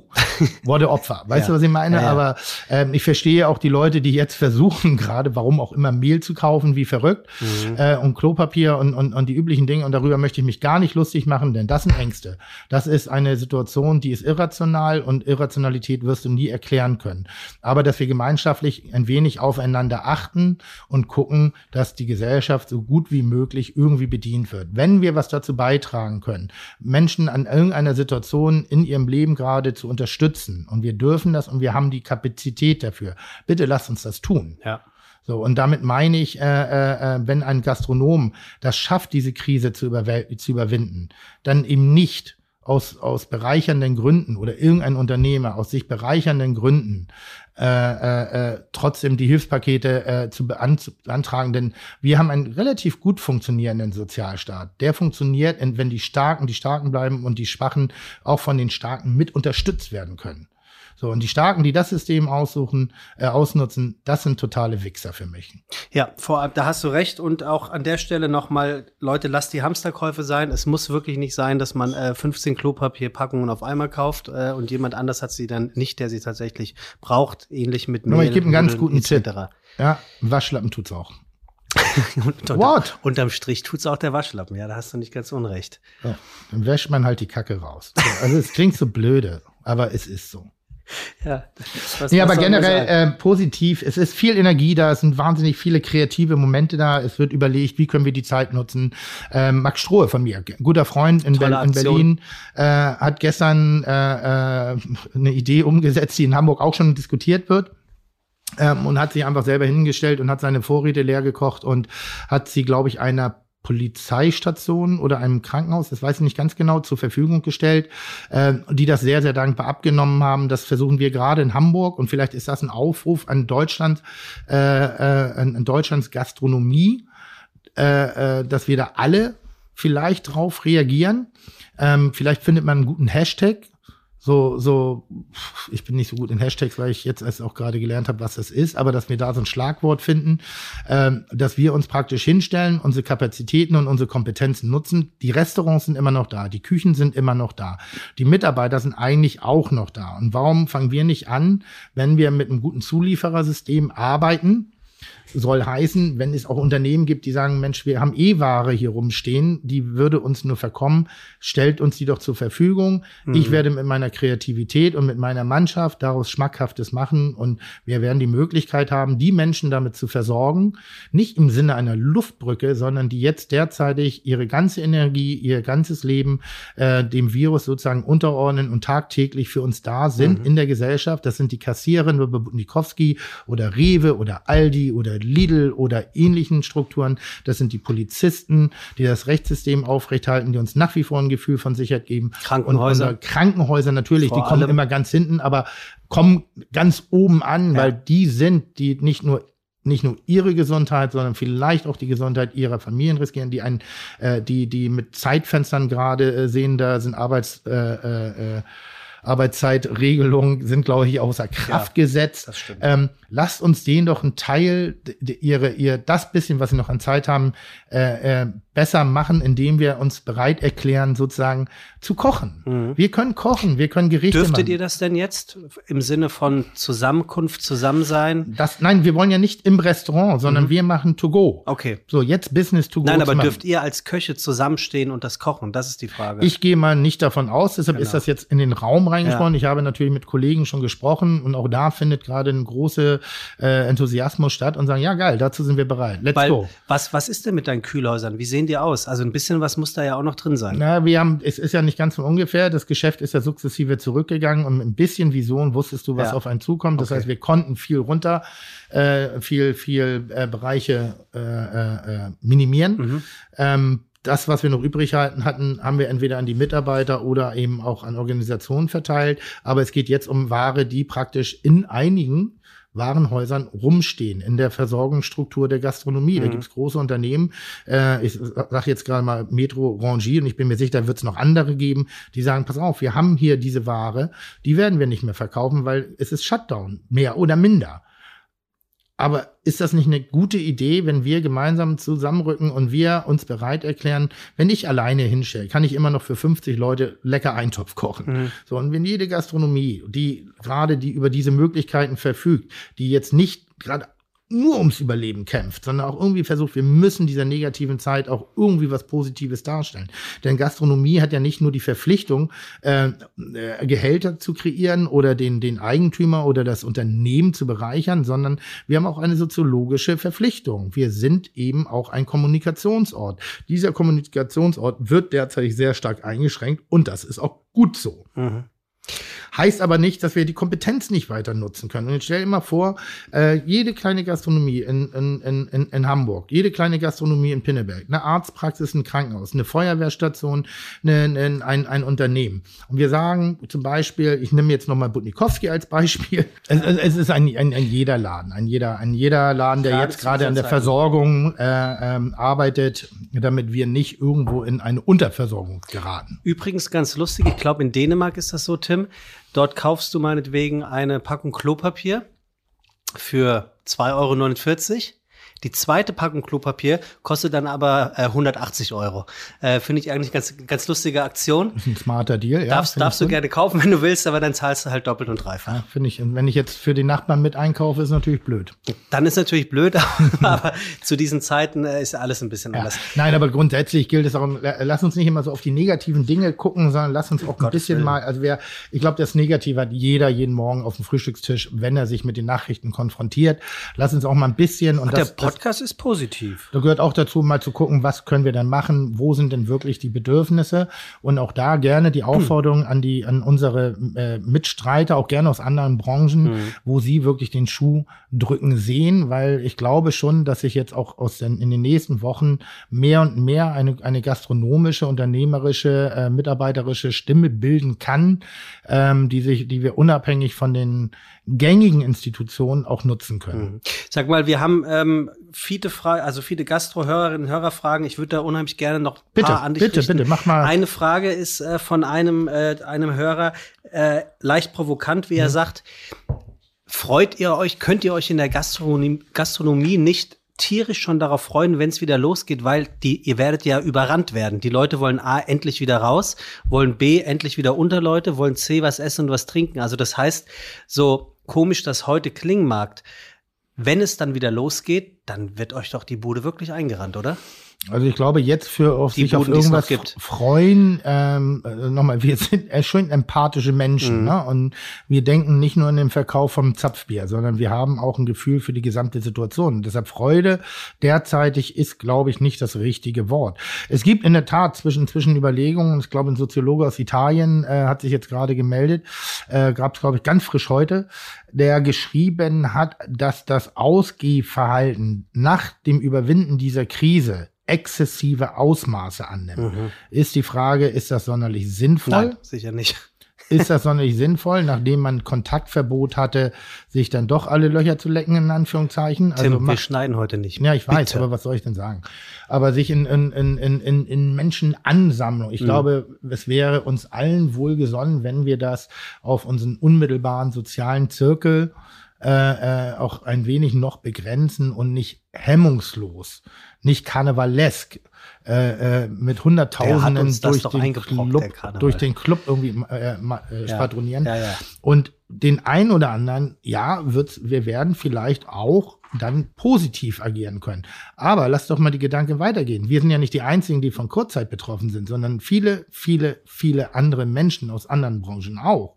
wurde Opfer. Weißt ja. du, was ich meine? Ja, ja. Aber ähm, ich verstehe auch die Leute, die jetzt versuchen, gerade warum auch immer Mehl zu kaufen, wie verrückt, mhm. äh, und Klopapier und, und, und die üblichen Dinge. Und darüber möchte ich mich gar nicht lustig machen, denn das sind Ängste. Das ist eine Situation, die ist irrational und Irrationalität wirst du nie erklären können. Aber dass wir gemeinschaftlich ein wenig aufeinander achten und gucken, dass die Gesellschaft so gut wie möglich irgendwie bedient wird. Wenn wir was dazu beitragen können, Menschen an irgendeiner Situation in ihrem Leben gerade zu unterstützen. Und wir dürfen das und wir haben die Kapazität dafür. Bitte lasst uns das tun. Ja. So, und damit meine ich, äh, äh, äh wenn ein Gastronom das schafft, diese Krise zu, zu überwinden, dann eben nicht aus, aus bereichernden Gründen oder irgendein Unternehmer aus sich bereichernden Gründen äh, äh, äh, trotzdem die Hilfspakete äh, zu beantragen. Denn wir haben einen relativ gut funktionierenden Sozialstaat. Der funktioniert, wenn die Starken die Starken bleiben und die Schwachen auch von den Starken mit unterstützt werden können. So, und die Starken, die das System aussuchen, äh, ausnutzen, das sind totale Wichser für mich. Ja, vor allem, da hast du recht. Und auch an der Stelle nochmal, Leute, lasst die Hamsterkäufe sein. Es muss wirklich nicht sein, dass man äh, 15 Klopapierpackungen auf einmal kauft äh, und jemand anders hat sie dann nicht, der sie tatsächlich braucht, ähnlich mit Mehl. Aber ich gebe einen ganz guten Tipp. Ja, Waschlappen tut's auch. unter, What? Unterm Strich tut's auch der Waschlappen. Ja, da hast du nicht ganz unrecht. Ja, dann wäscht man halt die Kacke raus. Also es klingt so blöde, aber es ist so. ja, was, ja, aber generell äh, positiv. Es ist viel Energie da, es sind wahnsinnig viele kreative Momente da. Es wird überlegt, wie können wir die Zeit nutzen. Ähm, Max Strohe von mir, guter Freund in, Be in Berlin, äh, hat gestern äh, äh, eine Idee umgesetzt, die in Hamburg auch schon diskutiert wird. Ähm, und hat sich einfach selber hingestellt und hat seine Vorräte leer gekocht und hat sie, glaube ich, einer Polizeistation oder einem Krankenhaus, das weiß ich nicht ganz genau, zur Verfügung gestellt, äh, die das sehr, sehr dankbar abgenommen haben. Das versuchen wir gerade in Hamburg und vielleicht ist das ein Aufruf an Deutschland, äh, äh, an Deutschlands Gastronomie, äh, äh, dass wir da alle vielleicht drauf reagieren. Ähm, vielleicht findet man einen guten Hashtag, so, so, ich bin nicht so gut in Hashtags, weil ich jetzt erst auch gerade gelernt habe, was das ist, aber dass wir da so ein Schlagwort finden, ähm, dass wir uns praktisch hinstellen, unsere Kapazitäten und unsere Kompetenzen nutzen. Die Restaurants sind immer noch da, die Küchen sind immer noch da, die Mitarbeiter sind eigentlich auch noch da. Und warum fangen wir nicht an, wenn wir mit einem guten Zulieferersystem arbeiten? Soll heißen, wenn es auch Unternehmen gibt, die sagen, Mensch, wir haben E-Ware hier rumstehen, die würde uns nur verkommen, stellt uns die doch zur Verfügung. Mhm. Ich werde mit meiner Kreativität und mit meiner Mannschaft daraus Schmackhaftes machen und wir werden die Möglichkeit haben, die Menschen damit zu versorgen, nicht im Sinne einer Luftbrücke, sondern die jetzt derzeitig ihre ganze Energie, ihr ganzes Leben äh, dem Virus sozusagen unterordnen und tagtäglich für uns da sind mhm. in der Gesellschaft. Das sind die Kassiererinnen, Nikowski oder Rewe oder Aldi oder Lidl oder ähnlichen Strukturen. Das sind die Polizisten, die das Rechtssystem aufrechthalten, die uns nach wie vor ein Gefühl von Sicherheit geben. Krankenhäuser. Und Krankenhäuser natürlich, vor die kommen immer ganz hinten, aber kommen ganz oben an, ja. weil die sind, die nicht nur nicht nur ihre Gesundheit, sondern vielleicht auch die Gesundheit ihrer Familien riskieren, die einen, äh, die, die mit Zeitfenstern gerade äh, sehen, da sind Arbeits äh, äh, äh Arbeitszeitregelungen sind, glaube ich, außer Kraft ja, gesetzt. Ähm, lasst uns denen doch einen Teil, ihre, ihr, das bisschen, was sie noch an Zeit haben, äh, äh, besser machen, indem wir uns bereit erklären, sozusagen zu kochen. Mhm. Wir können kochen, wir können Gerichte Dürftet machen. ihr das denn jetzt im Sinne von Zusammenkunft, Zusammensein? Das, nein, wir wollen ja nicht im Restaurant, sondern mhm. wir machen to go. Okay. So, jetzt Business to go. Nein, aber dürft ihr als Köche zusammenstehen und das kochen? Das ist die Frage. Ich gehe mal nicht davon aus, deshalb genau. ist das jetzt in den Raum reingesprochen. Ja. Ich habe natürlich mit Kollegen schon gesprochen und auch da findet gerade ein großer äh, Enthusiasmus statt und sagen, ja geil, dazu sind wir bereit. Let's Weil, go. Was, was ist denn mit deinen Kühlhäusern? Wie sehen die aus? Also ein bisschen was muss da ja auch noch drin sein. Na, wir haben, es ist ja nicht ganz von ungefähr. Das Geschäft ist ja sukzessive zurückgegangen und ein bisschen Vision wusstest du, was ja. auf einen zukommt. Das okay. heißt, wir konnten viel runter, äh, viel, viel äh, Bereiche äh, äh, minimieren. Mhm. Ähm, das, was wir noch übrig hatten, haben wir entweder an die Mitarbeiter oder eben auch an Organisationen verteilt. Aber es geht jetzt um Ware, die praktisch in einigen Warenhäusern rumstehen in der Versorgungsstruktur der Gastronomie. Mhm. Da gibt's große Unternehmen, äh, ich sage jetzt gerade mal Metro Rangy und ich bin mir sicher, da wird es noch andere geben, die sagen, pass auf, wir haben hier diese Ware, die werden wir nicht mehr verkaufen, weil es ist Shutdown, mehr oder minder. Aber ist das nicht eine gute Idee, wenn wir gemeinsam zusammenrücken und wir uns bereit erklären, wenn ich alleine hinstelle, kann ich immer noch für 50 Leute lecker Eintopf kochen. Mhm. So, und wenn jede Gastronomie, die gerade die über diese Möglichkeiten verfügt, die jetzt nicht gerade nur ums Überleben kämpft, sondern auch irgendwie versucht, wir müssen dieser negativen Zeit auch irgendwie was Positives darstellen. Denn Gastronomie hat ja nicht nur die Verpflichtung, äh, äh, Gehälter zu kreieren oder den, den Eigentümer oder das Unternehmen zu bereichern, sondern wir haben auch eine soziologische Verpflichtung. Wir sind eben auch ein Kommunikationsort. Dieser Kommunikationsort wird derzeit sehr stark eingeschränkt und das ist auch gut so. Mhm. Heißt aber nicht, dass wir die Kompetenz nicht weiter nutzen können. Und jetzt stell dir mal vor, äh, jede kleine Gastronomie in, in, in, in Hamburg, jede kleine Gastronomie in Pinneberg, eine Arztpraxis, ein Krankenhaus, eine Feuerwehrstation, eine, eine, ein, ein Unternehmen. Und wir sagen zum Beispiel, ich nehme jetzt nochmal Butnikowski als Beispiel. Es, es ist ein, ein, ein jeder Laden, ein jeder, ein jeder Laden, der jetzt gerade an der Versorgung äh, ähm, arbeitet, damit wir nicht irgendwo in eine Unterversorgung geraten. Übrigens ganz lustig, ich glaube in Dänemark ist das so, Tim. Dort kaufst du meinetwegen eine Packung Klopapier für 2,49 Euro. Die zweite Packung Klopapier kostet dann aber äh, 180 Euro. Äh, Finde ich eigentlich ganz, ganz lustige Aktion. Ein smarter Deal, ja. Darfst, darfst du gerne kaufen, wenn du willst, aber dann zahlst du halt doppelt und dreifach. Ja, Finde ich. Und wenn ich jetzt für den Nachbarn mit einkaufe, ist natürlich blöd. Dann ist natürlich blöd, aber zu diesen Zeiten äh, ist alles ein bisschen ja. anders. Nein, aber grundsätzlich gilt es auch, lass uns nicht immer so auf die negativen Dinge gucken, sondern lass uns auch oh ein bisschen Willen. mal, also wer, ich glaube, das Negative hat jeder jeden Morgen auf dem Frühstückstisch, wenn er sich mit den Nachrichten konfrontiert. Lass uns auch mal ein bisschen und Ach, das, Podcast das, ist positiv. Da gehört auch dazu, mal zu gucken, was können wir denn machen, wo sind denn wirklich die Bedürfnisse und auch da gerne die Aufforderung hm. an die an unsere äh, Mitstreiter, auch gerne aus anderen Branchen, hm. wo sie wirklich den Schuh drücken sehen, weil ich glaube schon, dass sich jetzt auch aus den in den nächsten Wochen mehr und mehr eine eine gastronomische, unternehmerische, äh, mitarbeiterische Stimme bilden kann, ähm, die sich, die wir unabhängig von den gängigen Institutionen auch nutzen können. Mhm. Sag mal, wir haben ähm, viele Fragen, also viele Gastro-Hörerinnen und Hörer fragen. Ich würde da unheimlich gerne noch ein bitte, paar an dich Bitte, richten. bitte, mach mal. Eine Frage ist äh, von einem, äh, einem Hörer, äh, leicht provokant, wie mhm. er sagt, freut ihr euch, könnt ihr euch in der Gastronomie, Gastronomie nicht tierisch schon darauf freuen, wenn es wieder losgeht, weil die, ihr werdet ja überrannt werden. Die Leute wollen A, endlich wieder raus, wollen B, endlich wieder unter Leute, wollen C, was essen und was trinken. Also das heißt, so komisch das heute klingen mag, wenn es dann wieder losgeht, dann wird euch doch die Bude wirklich eingerannt, oder? Also ich glaube, jetzt für auf sich Boden, auf irgendwas freuen, ähm, äh, nochmal, wir sind schön empathische Menschen, mhm. ne? Und wir denken nicht nur in den Verkauf vom Zapfbier, sondern wir haben auch ein Gefühl für die gesamte Situation. Und deshalb Freude derzeitig ist, glaube ich, nicht das richtige Wort. Es gibt in der Tat zwischen zwischen Überlegungen, ich glaube, ein Soziologe aus Italien äh, hat sich jetzt gerade gemeldet, äh, gab es, glaube ich, ganz frisch heute, der geschrieben hat, dass das Ausgehverhalten nach dem Überwinden dieser Krise exzessive Ausmaße annimmt. Mhm. Ist die Frage, ist das sonderlich sinnvoll? Nein, sicher nicht. Ist das sonderlich sinnvoll, nachdem man Kontaktverbot hatte, sich dann doch alle Löcher zu lecken, in Anführungszeichen? Also Tim, wir schneiden heute nicht. Ja, ich weiß, Bitte. aber was soll ich denn sagen? Aber sich in, in, in, in, in Menschenansammlung. Ich mhm. glaube, es wäre uns allen wohlgesonnen, wenn wir das auf unseren unmittelbaren sozialen Zirkel äh, äh, auch ein wenig noch begrenzen und nicht hemmungslos nicht karnevalesk, äh, äh, mit Hunderttausenden durch den, Club, durch den Club irgendwie äh, äh, schwadronieren. Ja, ja, ja. Und den einen oder anderen, ja, wird's, wir werden vielleicht auch dann positiv agieren können. Aber lass doch mal die Gedanken weitergehen. Wir sind ja nicht die Einzigen, die von Kurzzeit betroffen sind, sondern viele, viele, viele andere Menschen aus anderen Branchen auch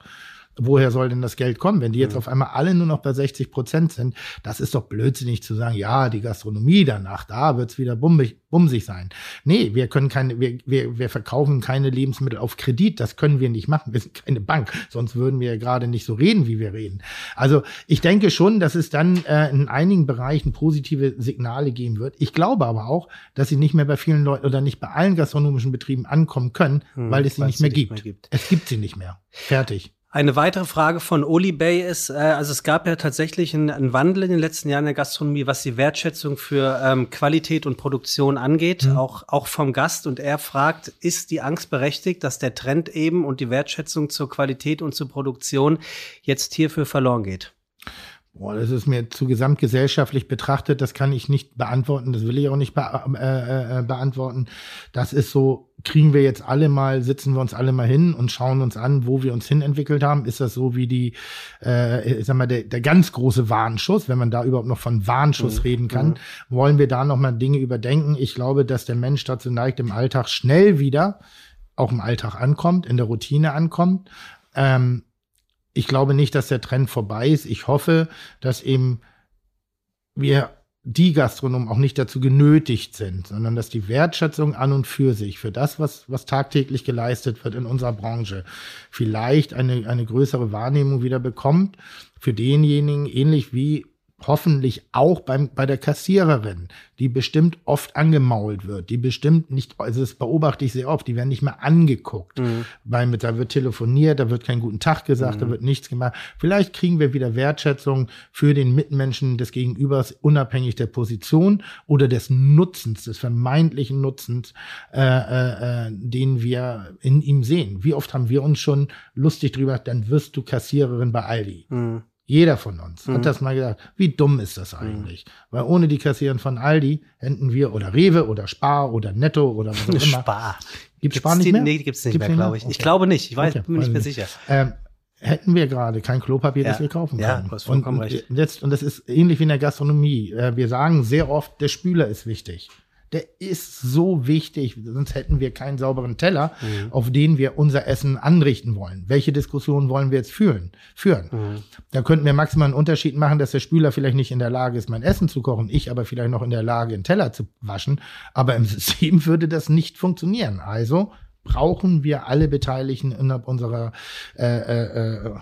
woher soll denn das Geld kommen? Wenn die jetzt mhm. auf einmal alle nur noch bei 60 Prozent sind, das ist doch blödsinnig zu sagen, ja, die Gastronomie danach, da wird's wieder bummig, bumsig sein. Nee, wir können keine, wir, wir, wir verkaufen keine Lebensmittel auf Kredit, das können wir nicht machen. Wir sind keine Bank, sonst würden wir ja gerade nicht so reden, wie wir reden. Also ich denke schon, dass es dann äh, in einigen Bereichen positive Signale geben wird. Ich glaube aber auch, dass sie nicht mehr bei vielen Leuten oder nicht bei allen gastronomischen Betrieben ankommen können, hm, weil es sie nicht mehr, gibt. mehr gibt. Es gibt sie nicht mehr. Fertig. Eine weitere Frage von Oli Bay ist, äh, also es gab ja tatsächlich einen, einen, Wandel in den letzten Jahren in der Gastronomie, was die Wertschätzung für ähm, Qualität und Produktion angeht, mhm. auch, auch vom Gast. Und er fragt, ist die Angst berechtigt, dass der Trend eben und die Wertschätzung zur Qualität und zur Produktion jetzt hierfür verloren geht? Boah, das ist mir zu gesamtgesellschaftlich betrachtet, das kann ich nicht beantworten, das will ich auch nicht be äh, äh, äh, beantworten. Das ist so, kriegen wir jetzt alle mal, sitzen wir uns alle mal hin und schauen uns an, wo wir uns hin entwickelt haben. Ist das so wie die, äh, ich sag mal, der, der ganz große Warnschuss, wenn man da überhaupt noch von Warnschuss mhm. reden kann, mhm. wollen wir da noch mal Dinge überdenken? Ich glaube, dass der Mensch dazu neigt, im Alltag schnell wieder auch im Alltag ankommt, in der Routine ankommt. Ähm, ich glaube nicht, dass der Trend vorbei ist. Ich hoffe, dass eben wir die Gastronomen auch nicht dazu genötigt sind, sondern dass die Wertschätzung an und für sich, für das, was, was tagtäglich geleistet wird in unserer Branche, vielleicht eine, eine größere Wahrnehmung wieder bekommt. Für denjenigen, ähnlich wie hoffentlich auch beim, bei der Kassiererin, die bestimmt oft angemault wird, die bestimmt nicht, also das beobachte ich sehr oft, die werden nicht mehr angeguckt, mhm. weil mit, da wird telefoniert, da wird kein guten Tag gesagt, mhm. da wird nichts gemacht. Vielleicht kriegen wir wieder Wertschätzung für den Mitmenschen des Gegenübers, unabhängig der Position oder des Nutzens, des vermeintlichen Nutzens, äh, äh, äh, den wir in ihm sehen. Wie oft haben wir uns schon lustig drüber, dann wirst du Kassiererin bei Aldi. Mhm. Jeder von uns mhm. hat das mal gedacht. Wie dumm ist das eigentlich? Mhm. Weil ohne die Kassieren von Aldi hätten wir oder Rewe oder Spar oder Netto oder was auch immer. Spar. Gibt Spar nicht mehr? Nee, gibt's nicht gibt's mehr, glaube ich. Okay. Ich glaube nicht. Ich weiß, okay, bin mir nicht mehr sicher. Ähm, hätten wir gerade kein Klopapier, ja. das wir kaufen können. Ja, du hast vollkommen und, recht. Jetzt, und das ist ähnlich wie in der Gastronomie. Äh, wir sagen sehr oft, der Spüler ist wichtig der ist so wichtig, sonst hätten wir keinen sauberen Teller, mhm. auf den wir unser Essen anrichten wollen. Welche Diskussion wollen wir jetzt führen? führen? Mhm. Da könnten wir maximal einen Unterschied machen, dass der Spüler vielleicht nicht in der Lage ist, mein Essen zu kochen, ich aber vielleicht noch in der Lage, einen Teller zu waschen. Aber im System würde das nicht funktionieren. Also brauchen wir alle Beteiligten innerhalb unserer äh, äh, äh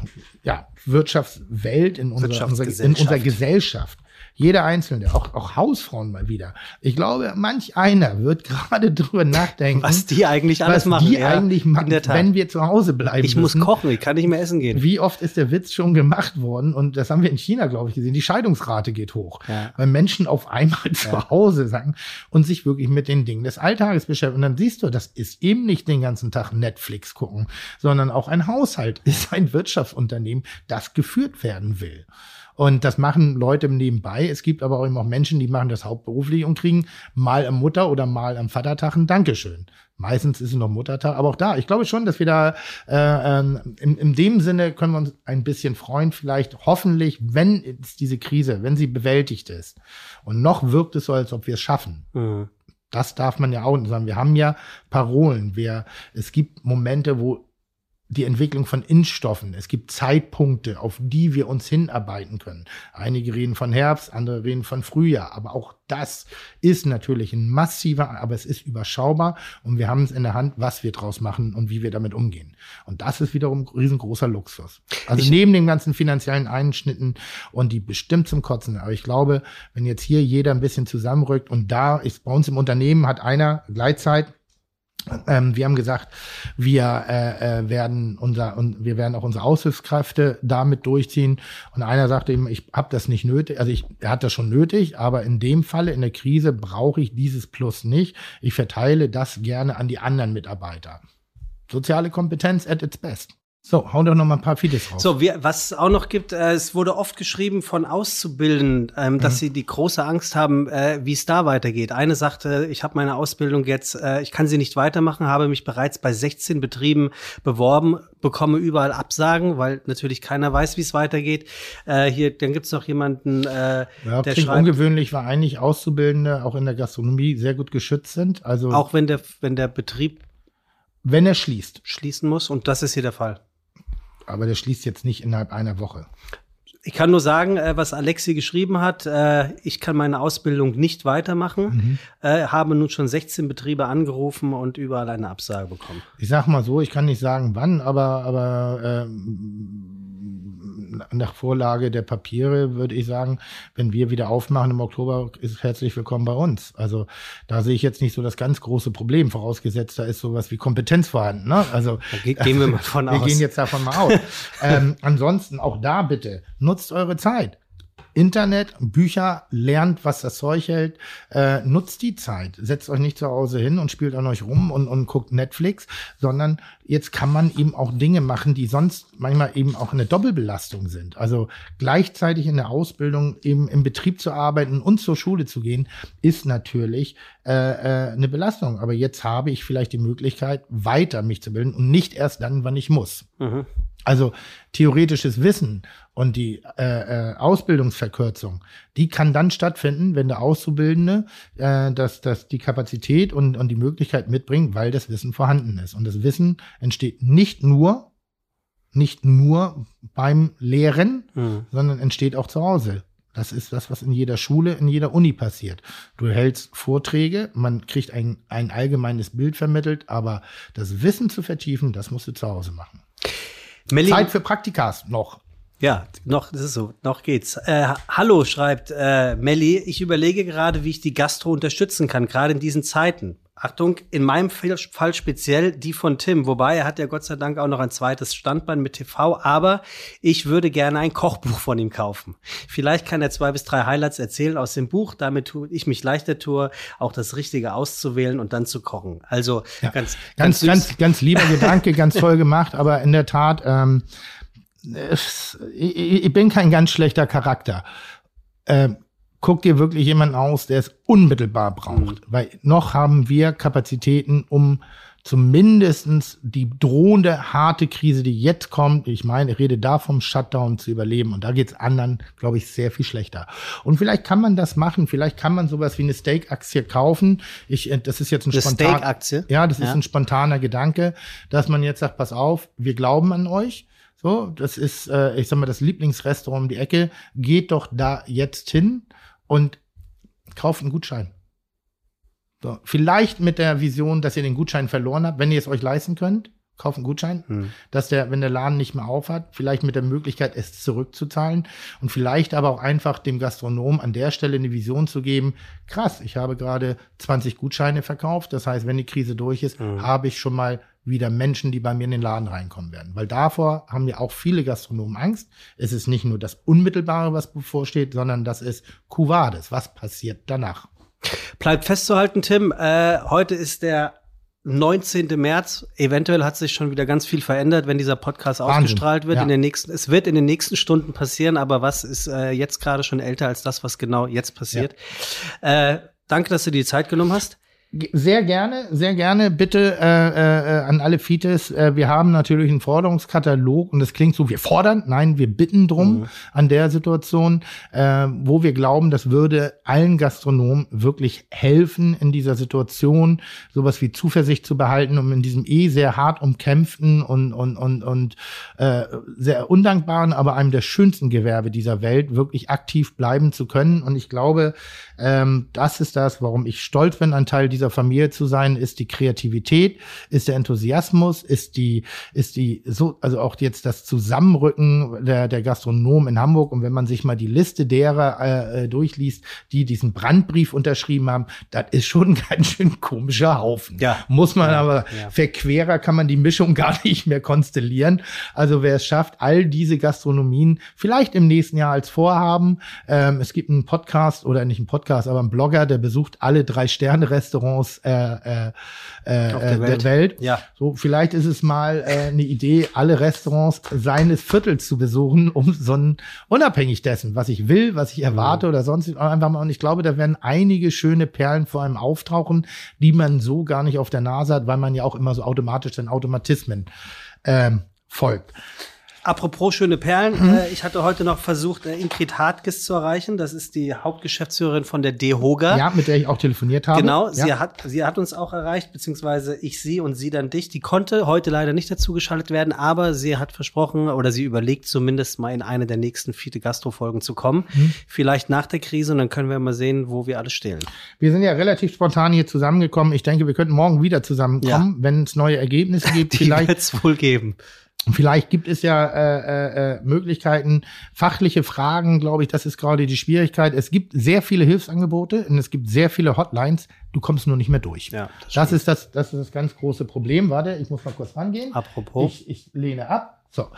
ja, Wirtschaftswelt, in unserer, in unserer Gesellschaft. Jeder Einzelne, auch, auch Hausfrauen mal wieder. Ich glaube, manch einer wird gerade drüber nachdenken. Was die eigentlich alles was machen. Die ja, eigentlich machen, wenn wir zu Hause bleiben. Ich müssen. muss kochen, ich kann nicht mehr essen gehen. Wie oft ist der Witz schon gemacht worden? Und das haben wir in China, glaube ich, gesehen. Die Scheidungsrate geht hoch. Ja. Weil Menschen auf einmal ja. zu Hause sagen und sich wirklich mit den Dingen des Alltages beschäftigen. Und dann siehst du, das ist eben nicht den ganzen Tag Netflix gucken, sondern auch ein Haushalt ist ein Wirtschaftsunternehmen, das geführt werden will. Und das machen Leute nebenbei. Es gibt aber auch immer auch Menschen, die machen das hauptberuflich und kriegen mal am Mutter- oder mal am Vatertag ein Dankeschön. Meistens ist es noch Muttertag, aber auch da, ich glaube schon, dass wir da äh, ähm, in, in dem Sinne können wir uns ein bisschen freuen, vielleicht hoffentlich, wenn es diese Krise, wenn sie bewältigt ist. Und noch wirkt es so, als ob wir es schaffen. Mhm. Das darf man ja auch nicht sagen. Wir haben ja Parolen. Wir, es gibt Momente, wo die Entwicklung von Impfstoffen. Es gibt Zeitpunkte, auf die wir uns hinarbeiten können. Einige reden von Herbst, andere reden von Frühjahr. Aber auch das ist natürlich ein massiver, aber es ist überschaubar und wir haben es in der Hand, was wir draus machen und wie wir damit umgehen. Und das ist wiederum ein riesengroßer Luxus. Also ich neben den ganzen finanziellen Einschnitten und die bestimmt zum Kotzen. Aber ich glaube, wenn jetzt hier jeder ein bisschen zusammenrückt und da ist bei uns im Unternehmen hat einer Gleitzeit ähm, wir haben gesagt, wir äh, äh, werden unser und wir werden auch unsere Aushilfskräfte damit durchziehen. Und einer sagte ihm, ich habe das nicht nötig, also ich, er hat das schon nötig, aber in dem Falle in der Krise brauche ich dieses Plus nicht. Ich verteile das gerne an die anderen Mitarbeiter. Soziale Kompetenz at its best. So, hau doch noch mal ein paar Fides raus. So, wir, was auch noch gibt, äh, es wurde oft geschrieben von Auszubildenden, ähm, dass mhm. sie die große Angst haben, äh, wie es da weitergeht. Eine sagte, ich habe meine Ausbildung jetzt, äh, ich kann sie nicht weitermachen, habe mich bereits bei 16 Betrieben beworben, bekomme überall Absagen, weil natürlich keiner weiß, wie es weitergeht. Äh, hier, dann gibt's noch jemanden, äh, ja, der schreibt, ungewöhnlich, weil eigentlich Auszubildende auch in der Gastronomie sehr gut geschützt sind. Also auch wenn der, wenn der Betrieb wenn er schließt. Schließen muss und das ist hier der Fall aber der schließt jetzt nicht innerhalb einer Woche. Ich kann nur sagen, äh, was Alexi geschrieben hat. Äh, ich kann meine Ausbildung nicht weitermachen. Mhm. Äh, habe nun schon 16 Betriebe angerufen und überall eine Absage bekommen. Ich sag mal so, ich kann nicht sagen wann, aber, aber ähm, nach Vorlage der Papiere würde ich sagen, wenn wir wieder aufmachen im Oktober, ist herzlich willkommen bei uns. Also da sehe ich jetzt nicht so das ganz große Problem, vorausgesetzt, da ist sowas wie Kompetenz vorhanden. Ne? Also ge gehen wir mal von aus. Wir gehen jetzt davon mal aus. ähm, ansonsten auch da bitte, nutzt eure Zeit. Internet, Bücher, lernt, was das Zeug hält, äh, nutzt die Zeit. Setzt euch nicht zu Hause hin und spielt an euch rum und, und guckt Netflix, sondern jetzt kann man eben auch Dinge machen, die sonst manchmal eben auch eine Doppelbelastung sind. Also gleichzeitig in der Ausbildung eben im Betrieb zu arbeiten und zur Schule zu gehen, ist natürlich äh, äh, eine Belastung. Aber jetzt habe ich vielleicht die Möglichkeit, weiter mich zu bilden und nicht erst dann, wann ich muss. Mhm. Also theoretisches Wissen und die äh, äh, Ausbildungsverkürzung, die kann dann stattfinden, wenn der Auszubildende äh, das, das die Kapazität und, und die Möglichkeit mitbringt, weil das Wissen vorhanden ist. Und das Wissen entsteht nicht nur, nicht nur beim Lehren, mhm. sondern entsteht auch zu Hause. Das ist das, was in jeder Schule, in jeder Uni passiert. Du hältst Vorträge, man kriegt ein, ein allgemeines Bild vermittelt, aber das Wissen zu vertiefen, das musst du zu Hause machen. Melli Zeit für Praktikas noch. Ja, noch, das ist so, noch geht's. Äh, hallo, schreibt äh, Melli, ich überlege gerade, wie ich die Gastro unterstützen kann, gerade in diesen Zeiten. Achtung, in meinem Fall speziell die von Tim, wobei er hat ja Gott sei Dank auch noch ein zweites Standbein mit TV, aber ich würde gerne ein Kochbuch von ihm kaufen. Vielleicht kann er zwei bis drei Highlights erzählen aus dem Buch, damit tue ich mich leichter tue, auch das Richtige auszuwählen und dann zu kochen. Also ja, ganz, ganz, ganz, ganz, ganz lieber Gedanke, ganz toll gemacht, aber in der Tat, ähm, ich, ich bin kein ganz schlechter Charakter. Äh, guck dir wirklich jemanden aus, der es unmittelbar braucht. Mhm. Weil noch haben wir Kapazitäten, um zumindestens die drohende harte Krise, die jetzt kommt, ich meine, ich rede da vom Shutdown zu überleben und da geht's anderen, glaube ich, sehr viel schlechter. Und vielleicht kann man das machen, vielleicht kann man sowas wie eine Steak-Aktie kaufen. Ich, äh, das ist jetzt ein spontan, Steak-Aktie? Ja, das ja. ist ein spontaner Gedanke, dass man jetzt sagt, pass auf, wir glauben an euch. So, das ist, äh, ich sag mal, das Lieblingsrestaurant um die Ecke. Geht doch da jetzt hin und kauft einen Gutschein. So, vielleicht mit der Vision, dass ihr den Gutschein verloren habt, wenn ihr es euch leisten könnt, einen Gutschein, hm. dass der, wenn der Laden nicht mehr aufhat, vielleicht mit der Möglichkeit, es zurückzuzahlen und vielleicht aber auch einfach dem Gastronom an der Stelle eine Vision zu geben. Krass, ich habe gerade 20 Gutscheine verkauft. Das heißt, wenn die Krise durch ist, hm. habe ich schon mal wieder Menschen, die bei mir in den Laden reinkommen werden. Weil davor haben ja auch viele Gastronomen Angst. Es ist nicht nur das Unmittelbare, was bevorsteht, sondern das ist Kuvades. Was passiert danach? Bleibt festzuhalten, Tim, äh, heute ist der 19. März. Eventuell hat sich schon wieder ganz viel verändert, wenn dieser Podcast Wahnsinn. ausgestrahlt wird. Ja. In den nächsten, es wird in den nächsten Stunden passieren, aber was ist äh, jetzt gerade schon älter als das, was genau jetzt passiert? Ja. Äh, danke, dass du dir die Zeit genommen hast. Sehr gerne, sehr gerne. Bitte äh, äh, an alle Fites. Äh, wir haben natürlich einen Forderungskatalog und das klingt so, wir fordern, nein, wir bitten drum mhm. an der Situation, äh, wo wir glauben, das würde allen Gastronomen wirklich helfen in dieser Situation, sowas wie Zuversicht zu behalten, um in diesem eh sehr hart umkämpften und und und und äh, sehr undankbaren, aber einem der schönsten Gewerbe dieser Welt wirklich aktiv bleiben zu können. Und ich glaube, ähm, das ist das, warum ich stolz bin, ein Teil dieser Familie zu sein, ist die Kreativität, ist der Enthusiasmus, ist die, ist die, so, also auch jetzt das Zusammenrücken der, der Gastronomen in Hamburg. Und wenn man sich mal die Liste derer äh, äh durchliest, die diesen Brandbrief unterschrieben haben, das ist schon ein ganz schön komischer Haufen. Ja. Muss man ja, aber, ja. verquerer kann man die Mischung gar nicht mehr konstellieren. Also wer es schafft, all diese Gastronomien vielleicht im nächsten Jahr als Vorhaben. Ähm, es gibt einen Podcast oder nicht einen Podcast, Podcast, aber ein Blogger, der besucht alle drei Sterne-Restaurants äh, äh, äh, der, Welt. der, Welt. Ja. So, vielleicht ist es mal äh, eine Idee, alle Restaurants seines Viertels zu besuchen, um so ein, unabhängig dessen, was ich will, was ich erwarte mhm. oder sonst einfach mal. Und ich glaube, da werden einige schöne Perlen vor allem auftauchen, die man so gar nicht auf der Nase hat, weil man ja auch immer so automatisch den Automatismen ähm, folgt. Apropos schöne Perlen, mhm. äh, ich hatte heute noch versucht, äh, Ingrid Hartges zu erreichen. Das ist die Hauptgeschäftsführerin von der DEHOGA. Ja, mit der ich auch telefoniert habe. Genau, ja. sie, hat, sie hat uns auch erreicht, beziehungsweise ich sie und sie dann dich. Die konnte heute leider nicht dazu geschaltet werden, aber sie hat versprochen oder sie überlegt zumindest mal in eine der nächsten Fiete Gastro-Folgen zu kommen. Mhm. Vielleicht nach der Krise und dann können wir mal sehen, wo wir alle stehen. Wir sind ja relativ spontan hier zusammengekommen. Ich denke, wir könnten morgen wieder zusammenkommen, ja. wenn es neue Ergebnisse gibt. Die vielleicht wird es wohl geben. Vielleicht gibt es ja äh, äh, Möglichkeiten, fachliche Fragen, glaube ich, das ist gerade die Schwierigkeit. Es gibt sehr viele Hilfsangebote und es gibt sehr viele Hotlines. Du kommst nur nicht mehr durch. Ja, das, das ist das, das ist das ganz große Problem. Warte, ich muss mal kurz rangehen. Apropos. Ich, ich lehne ab. So.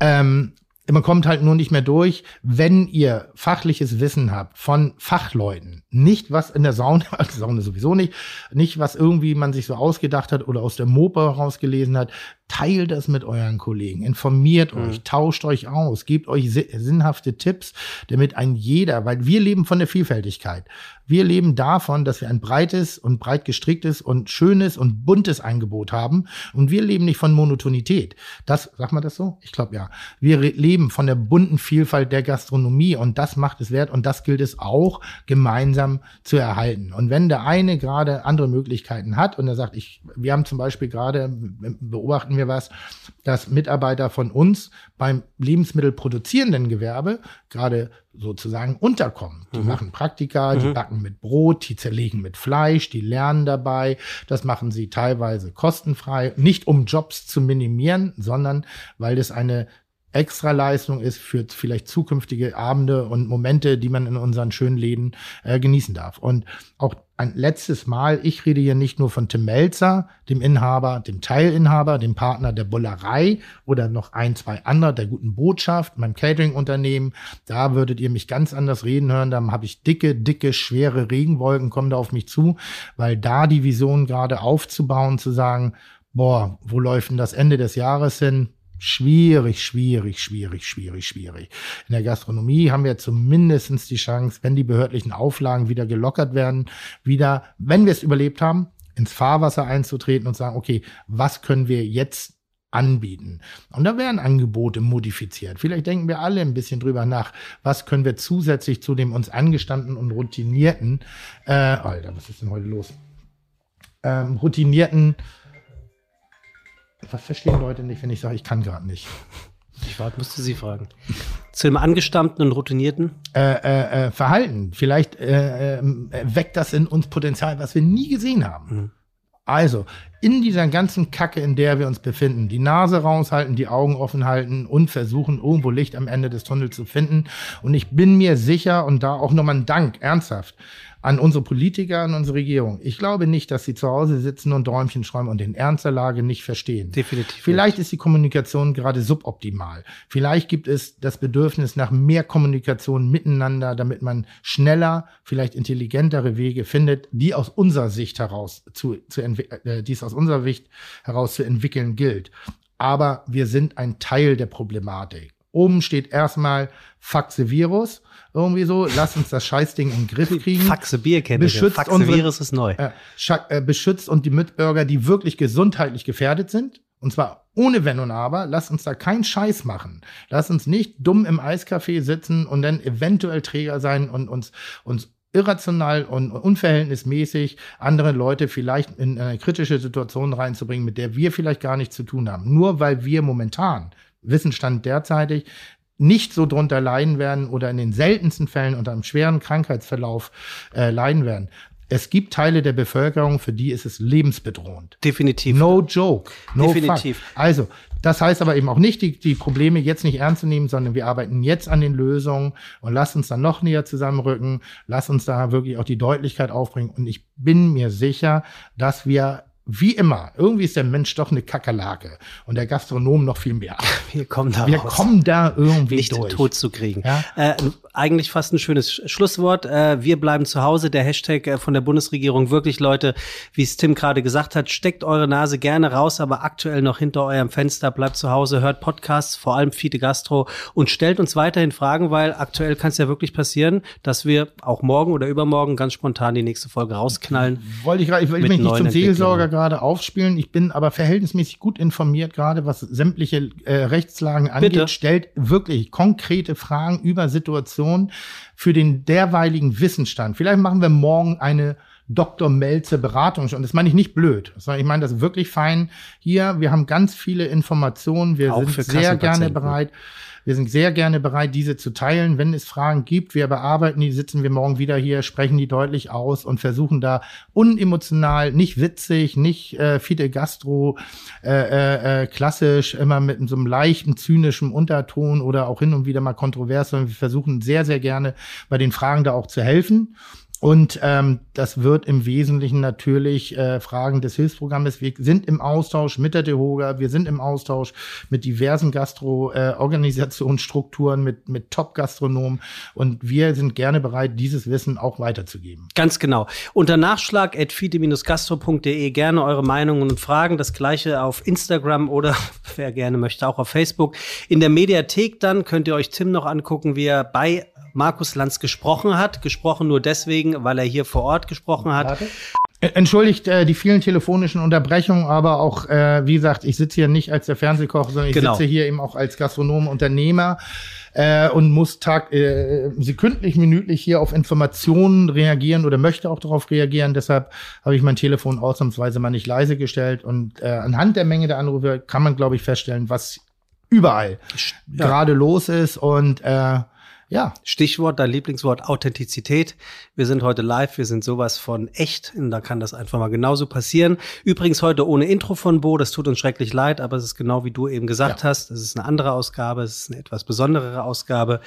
Ähm, man kommt halt nur nicht mehr durch, wenn ihr fachliches Wissen habt von Fachleuten. Nicht was in der Sauna, also Sauna sowieso nicht, nicht was irgendwie man sich so ausgedacht hat oder aus der Mopa rausgelesen hat, Teilt das mit euren Kollegen, informiert mhm. euch, tauscht euch aus, gebt euch sinnhafte Tipps, damit ein jeder, weil wir leben von der Vielfältigkeit. Wir leben davon, dass wir ein breites und breit gestricktes und schönes und buntes Angebot haben. Und wir leben nicht von Monotonität. Das, sagt man das so? Ich glaube ja. Wir leben von der bunten Vielfalt der Gastronomie und das macht es wert und das gilt es auch gemeinsam zu erhalten. Und wenn der eine gerade andere Möglichkeiten hat und er sagt, ich, wir haben zum Beispiel gerade, beobachten wir was, dass Mitarbeiter von uns beim lebensmittelproduzierenden Gewerbe gerade sozusagen unterkommen. Die mhm. machen Praktika, die mhm. backen mit Brot, die zerlegen mit Fleisch, die lernen dabei. Das machen sie teilweise kostenfrei, nicht um Jobs zu minimieren, sondern weil das eine Extraleistung ist für vielleicht zukünftige Abende und Momente, die man in unseren schönen Läden äh, genießen darf. Und auch ein letztes Mal, ich rede hier nicht nur von Tim Melzer, dem Inhaber, dem Teilinhaber, dem Partner der Bullerei oder noch ein, zwei andere der guten Botschaft, meinem Catering-Unternehmen. Da würdet ihr mich ganz anders reden hören. Da habe ich dicke, dicke, schwere Regenwolken kommen da auf mich zu, weil da die Vision gerade aufzubauen, zu sagen, boah, wo läuft denn das Ende des Jahres hin? Schwierig, schwierig, schwierig, schwierig, schwierig. In der Gastronomie haben wir zumindestens die Chance, wenn die behördlichen Auflagen wieder gelockert werden, wieder, wenn wir es überlebt haben, ins Fahrwasser einzutreten und sagen, okay, was können wir jetzt anbieten. Und da werden Angebote modifiziert. Vielleicht denken wir alle ein bisschen drüber nach, was können wir zusätzlich zu dem uns angestandenen und routinierten, äh, Alter, was ist denn heute los? Ähm, routinierten was verstehen Leute nicht, wenn ich sage, ich kann gerade nicht? Ich warte, müsste Sie fragen. Zu dem angestammten und routinierten? Äh, äh, äh, Verhalten. Vielleicht äh, äh, weckt das in uns Potenzial, was wir nie gesehen haben. Mhm. Also, in dieser ganzen Kacke, in der wir uns befinden, die Nase raushalten, die Augen offen halten und versuchen, irgendwo Licht am Ende des Tunnels zu finden. Und ich bin mir sicher, und da auch nochmal ein Dank, ernsthaft, an unsere Politiker, an unsere Regierung. Ich glaube nicht, dass sie zu Hause sitzen und Däumchen schräumen und den Ernst der Lage nicht verstehen. Definitiv. Vielleicht ist die Kommunikation gerade suboptimal. Vielleicht gibt es das Bedürfnis nach mehr Kommunikation miteinander, damit man schneller, vielleicht intelligentere Wege findet, die aus unserer Sicht heraus zu, zu äh, die es aus unserer Sicht heraus zu entwickeln gilt. Aber wir sind ein Teil der Problematik. Oben steht erstmal Faxe Virus irgendwie so, lass uns das Scheißding in den Griff kriegen. Faxe Bier kennt beschützt Faxe unsere, Virus ist neu. Äh, äh, beschützt und die Mitbürger, die wirklich gesundheitlich gefährdet sind. Und zwar ohne Wenn und Aber. Lass uns da keinen Scheiß machen. Lass uns nicht dumm im Eiscafé sitzen und dann eventuell Träger sein und uns, uns irrational und unverhältnismäßig andere Leute vielleicht in eine kritische Situation reinzubringen, mit der wir vielleicht gar nichts zu tun haben. Nur weil wir momentan Wissensstand derzeitig nicht so drunter leiden werden oder in den seltensten Fällen unter einem schweren Krankheitsverlauf äh, leiden werden. Es gibt Teile der Bevölkerung, für die ist es lebensbedrohend. Definitiv. No joke. No Definitiv. Fuck. Also, das heißt aber eben auch nicht, die, die Probleme jetzt nicht ernst zu nehmen, sondern wir arbeiten jetzt an den Lösungen und lass uns dann noch näher zusammenrücken. Lass uns da wirklich auch die Deutlichkeit aufbringen. Und ich bin mir sicher, dass wir wie immer, irgendwie ist der Mensch doch eine Kakerlake und der Gastronom noch viel mehr. Wir kommen da Wir raus. kommen da irgendwie Nicht durch. tot zu kriegen. Ja? Äh, eigentlich fast ein schönes Schlusswort. Äh, wir bleiben zu Hause. Der Hashtag äh, von der Bundesregierung wirklich, Leute, wie es Tim gerade gesagt hat, steckt eure Nase gerne raus, aber aktuell noch hinter eurem Fenster. Bleibt zu Hause, hört Podcasts, vor allem Fide Gastro und stellt uns weiterhin Fragen, weil aktuell kann es ja wirklich passieren, dass wir auch morgen oder übermorgen ganz spontan die nächste Folge rausknallen. Wollte ich gerade, ich will mich nicht zum Seelsorger gerade aufspielen. Ich bin aber verhältnismäßig gut informiert, gerade was sämtliche äh, Rechtslagen angeht. Bitte? Stellt wirklich konkrete Fragen über Situationen für den derweiligen Wissensstand. Vielleicht machen wir morgen eine Dr. Melze Beratung und das meine ich nicht blöd, sondern ich meine das wirklich fein. Hier, wir haben ganz viele Informationen, wir Auch sind sehr gerne bereit. Wir sind sehr gerne bereit, diese zu teilen. Wenn es Fragen gibt, wir bearbeiten die, sitzen wir morgen wieder hier, sprechen die deutlich aus und versuchen da unemotional, nicht witzig, nicht äh, Fide Gastro, äh, äh, äh, klassisch, immer mit so einem leichten, zynischen Unterton oder auch hin und wieder mal kontrovers, sondern wir versuchen sehr, sehr gerne bei den Fragen da auch zu helfen. Und ähm, das wird im Wesentlichen natürlich äh, Fragen des Hilfsprogrammes. Wir sind im Austausch mit der DEHOGA, wir sind im Austausch mit diversen Gastro-Organisationsstrukturen, äh, mit, mit Top-Gastronomen und wir sind gerne bereit, dieses Wissen auch weiterzugeben. Ganz genau. Unter Nachschlag at fide-gastro.de gerne eure Meinungen und Fragen. Das gleiche auf Instagram oder wer gerne möchte, auch auf Facebook. In der Mediathek dann könnt ihr euch Tim noch angucken, wie er bei Markus Lanz gesprochen hat. Gesprochen nur deswegen, weil er hier vor Ort gesprochen hat. Warte. Entschuldigt äh, die vielen telefonischen Unterbrechungen, aber auch, äh, wie gesagt, ich sitze hier nicht als der Fernsehkoch, sondern ich genau. sitze hier eben auch als Gastronom, Unternehmer äh, und muss tag äh, sekündlich, minütlich hier auf Informationen reagieren oder möchte auch darauf reagieren. Deshalb habe ich mein Telefon ausnahmsweise mal nicht leise gestellt. Und äh, anhand der Menge der Anrufe kann man, glaube ich, feststellen, was überall ja. gerade los ist. Und äh, ja. Stichwort, dein Lieblingswort Authentizität. Wir sind heute live, wir sind sowas von echt und da kann das einfach mal genauso passieren. Übrigens heute ohne Intro von Bo, das tut uns schrecklich leid, aber es ist genau wie du eben gesagt ja. hast, es ist eine andere Ausgabe, es ist eine etwas besonderere Ausgabe.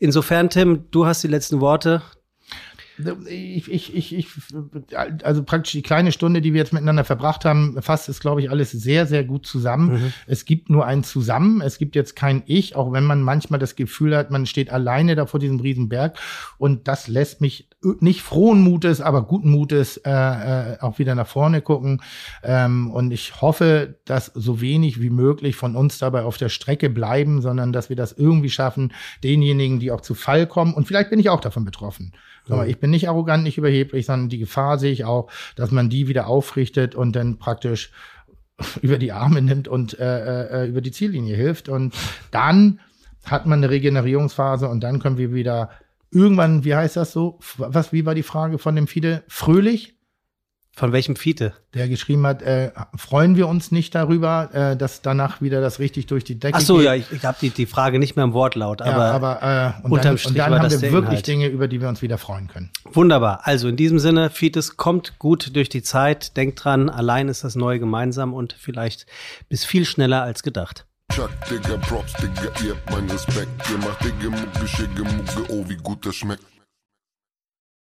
Insofern, Tim, du hast die letzten Worte. Ich, ich, ich, ich, also praktisch die kleine Stunde, die wir jetzt miteinander verbracht haben, fasst es, glaube ich, alles sehr, sehr gut zusammen. Mhm. Es gibt nur ein Zusammen, es gibt jetzt kein Ich, auch wenn man manchmal das Gefühl hat, man steht alleine da vor diesem Riesenberg. Und das lässt mich nicht frohen Mutes, aber guten Mutes äh, äh, auch wieder nach vorne gucken. Ähm, und ich hoffe, dass so wenig wie möglich von uns dabei auf der Strecke bleiben, sondern dass wir das irgendwie schaffen, denjenigen, die auch zu Fall kommen. Und vielleicht bin ich auch davon betroffen. Aber ich bin nicht arrogant, nicht überheblich, sondern die Gefahr sehe ich auch, dass man die wieder aufrichtet und dann praktisch über die Arme nimmt und äh, äh, über die Ziellinie hilft. Und dann hat man eine Regenerierungsphase und dann können wir wieder irgendwann, wie heißt das so? Was, wie war die Frage von dem Fide? Fröhlich? Von welchem Fiete? Der geschrieben hat, äh, freuen wir uns nicht darüber, äh, dass danach wieder das richtig durch die Decke geht. Ach so, geht. ja, ich, ich habe die, die Frage nicht mehr im Wortlaut, aber, ja, aber äh, und unterm dann, und dann haben wir wirklich Inhalt. Dinge, über die wir uns wieder freuen können. Wunderbar. Also in diesem Sinne, Fietes kommt gut durch die Zeit. Denkt dran, allein ist das Neue gemeinsam und vielleicht bis viel schneller als gedacht. Chuck, Digga, Props, Digga, ihr habt meinen Respekt. Ihr macht Digga, Mucke, Schicke, Mucke, oh, wie gut das schmeckt.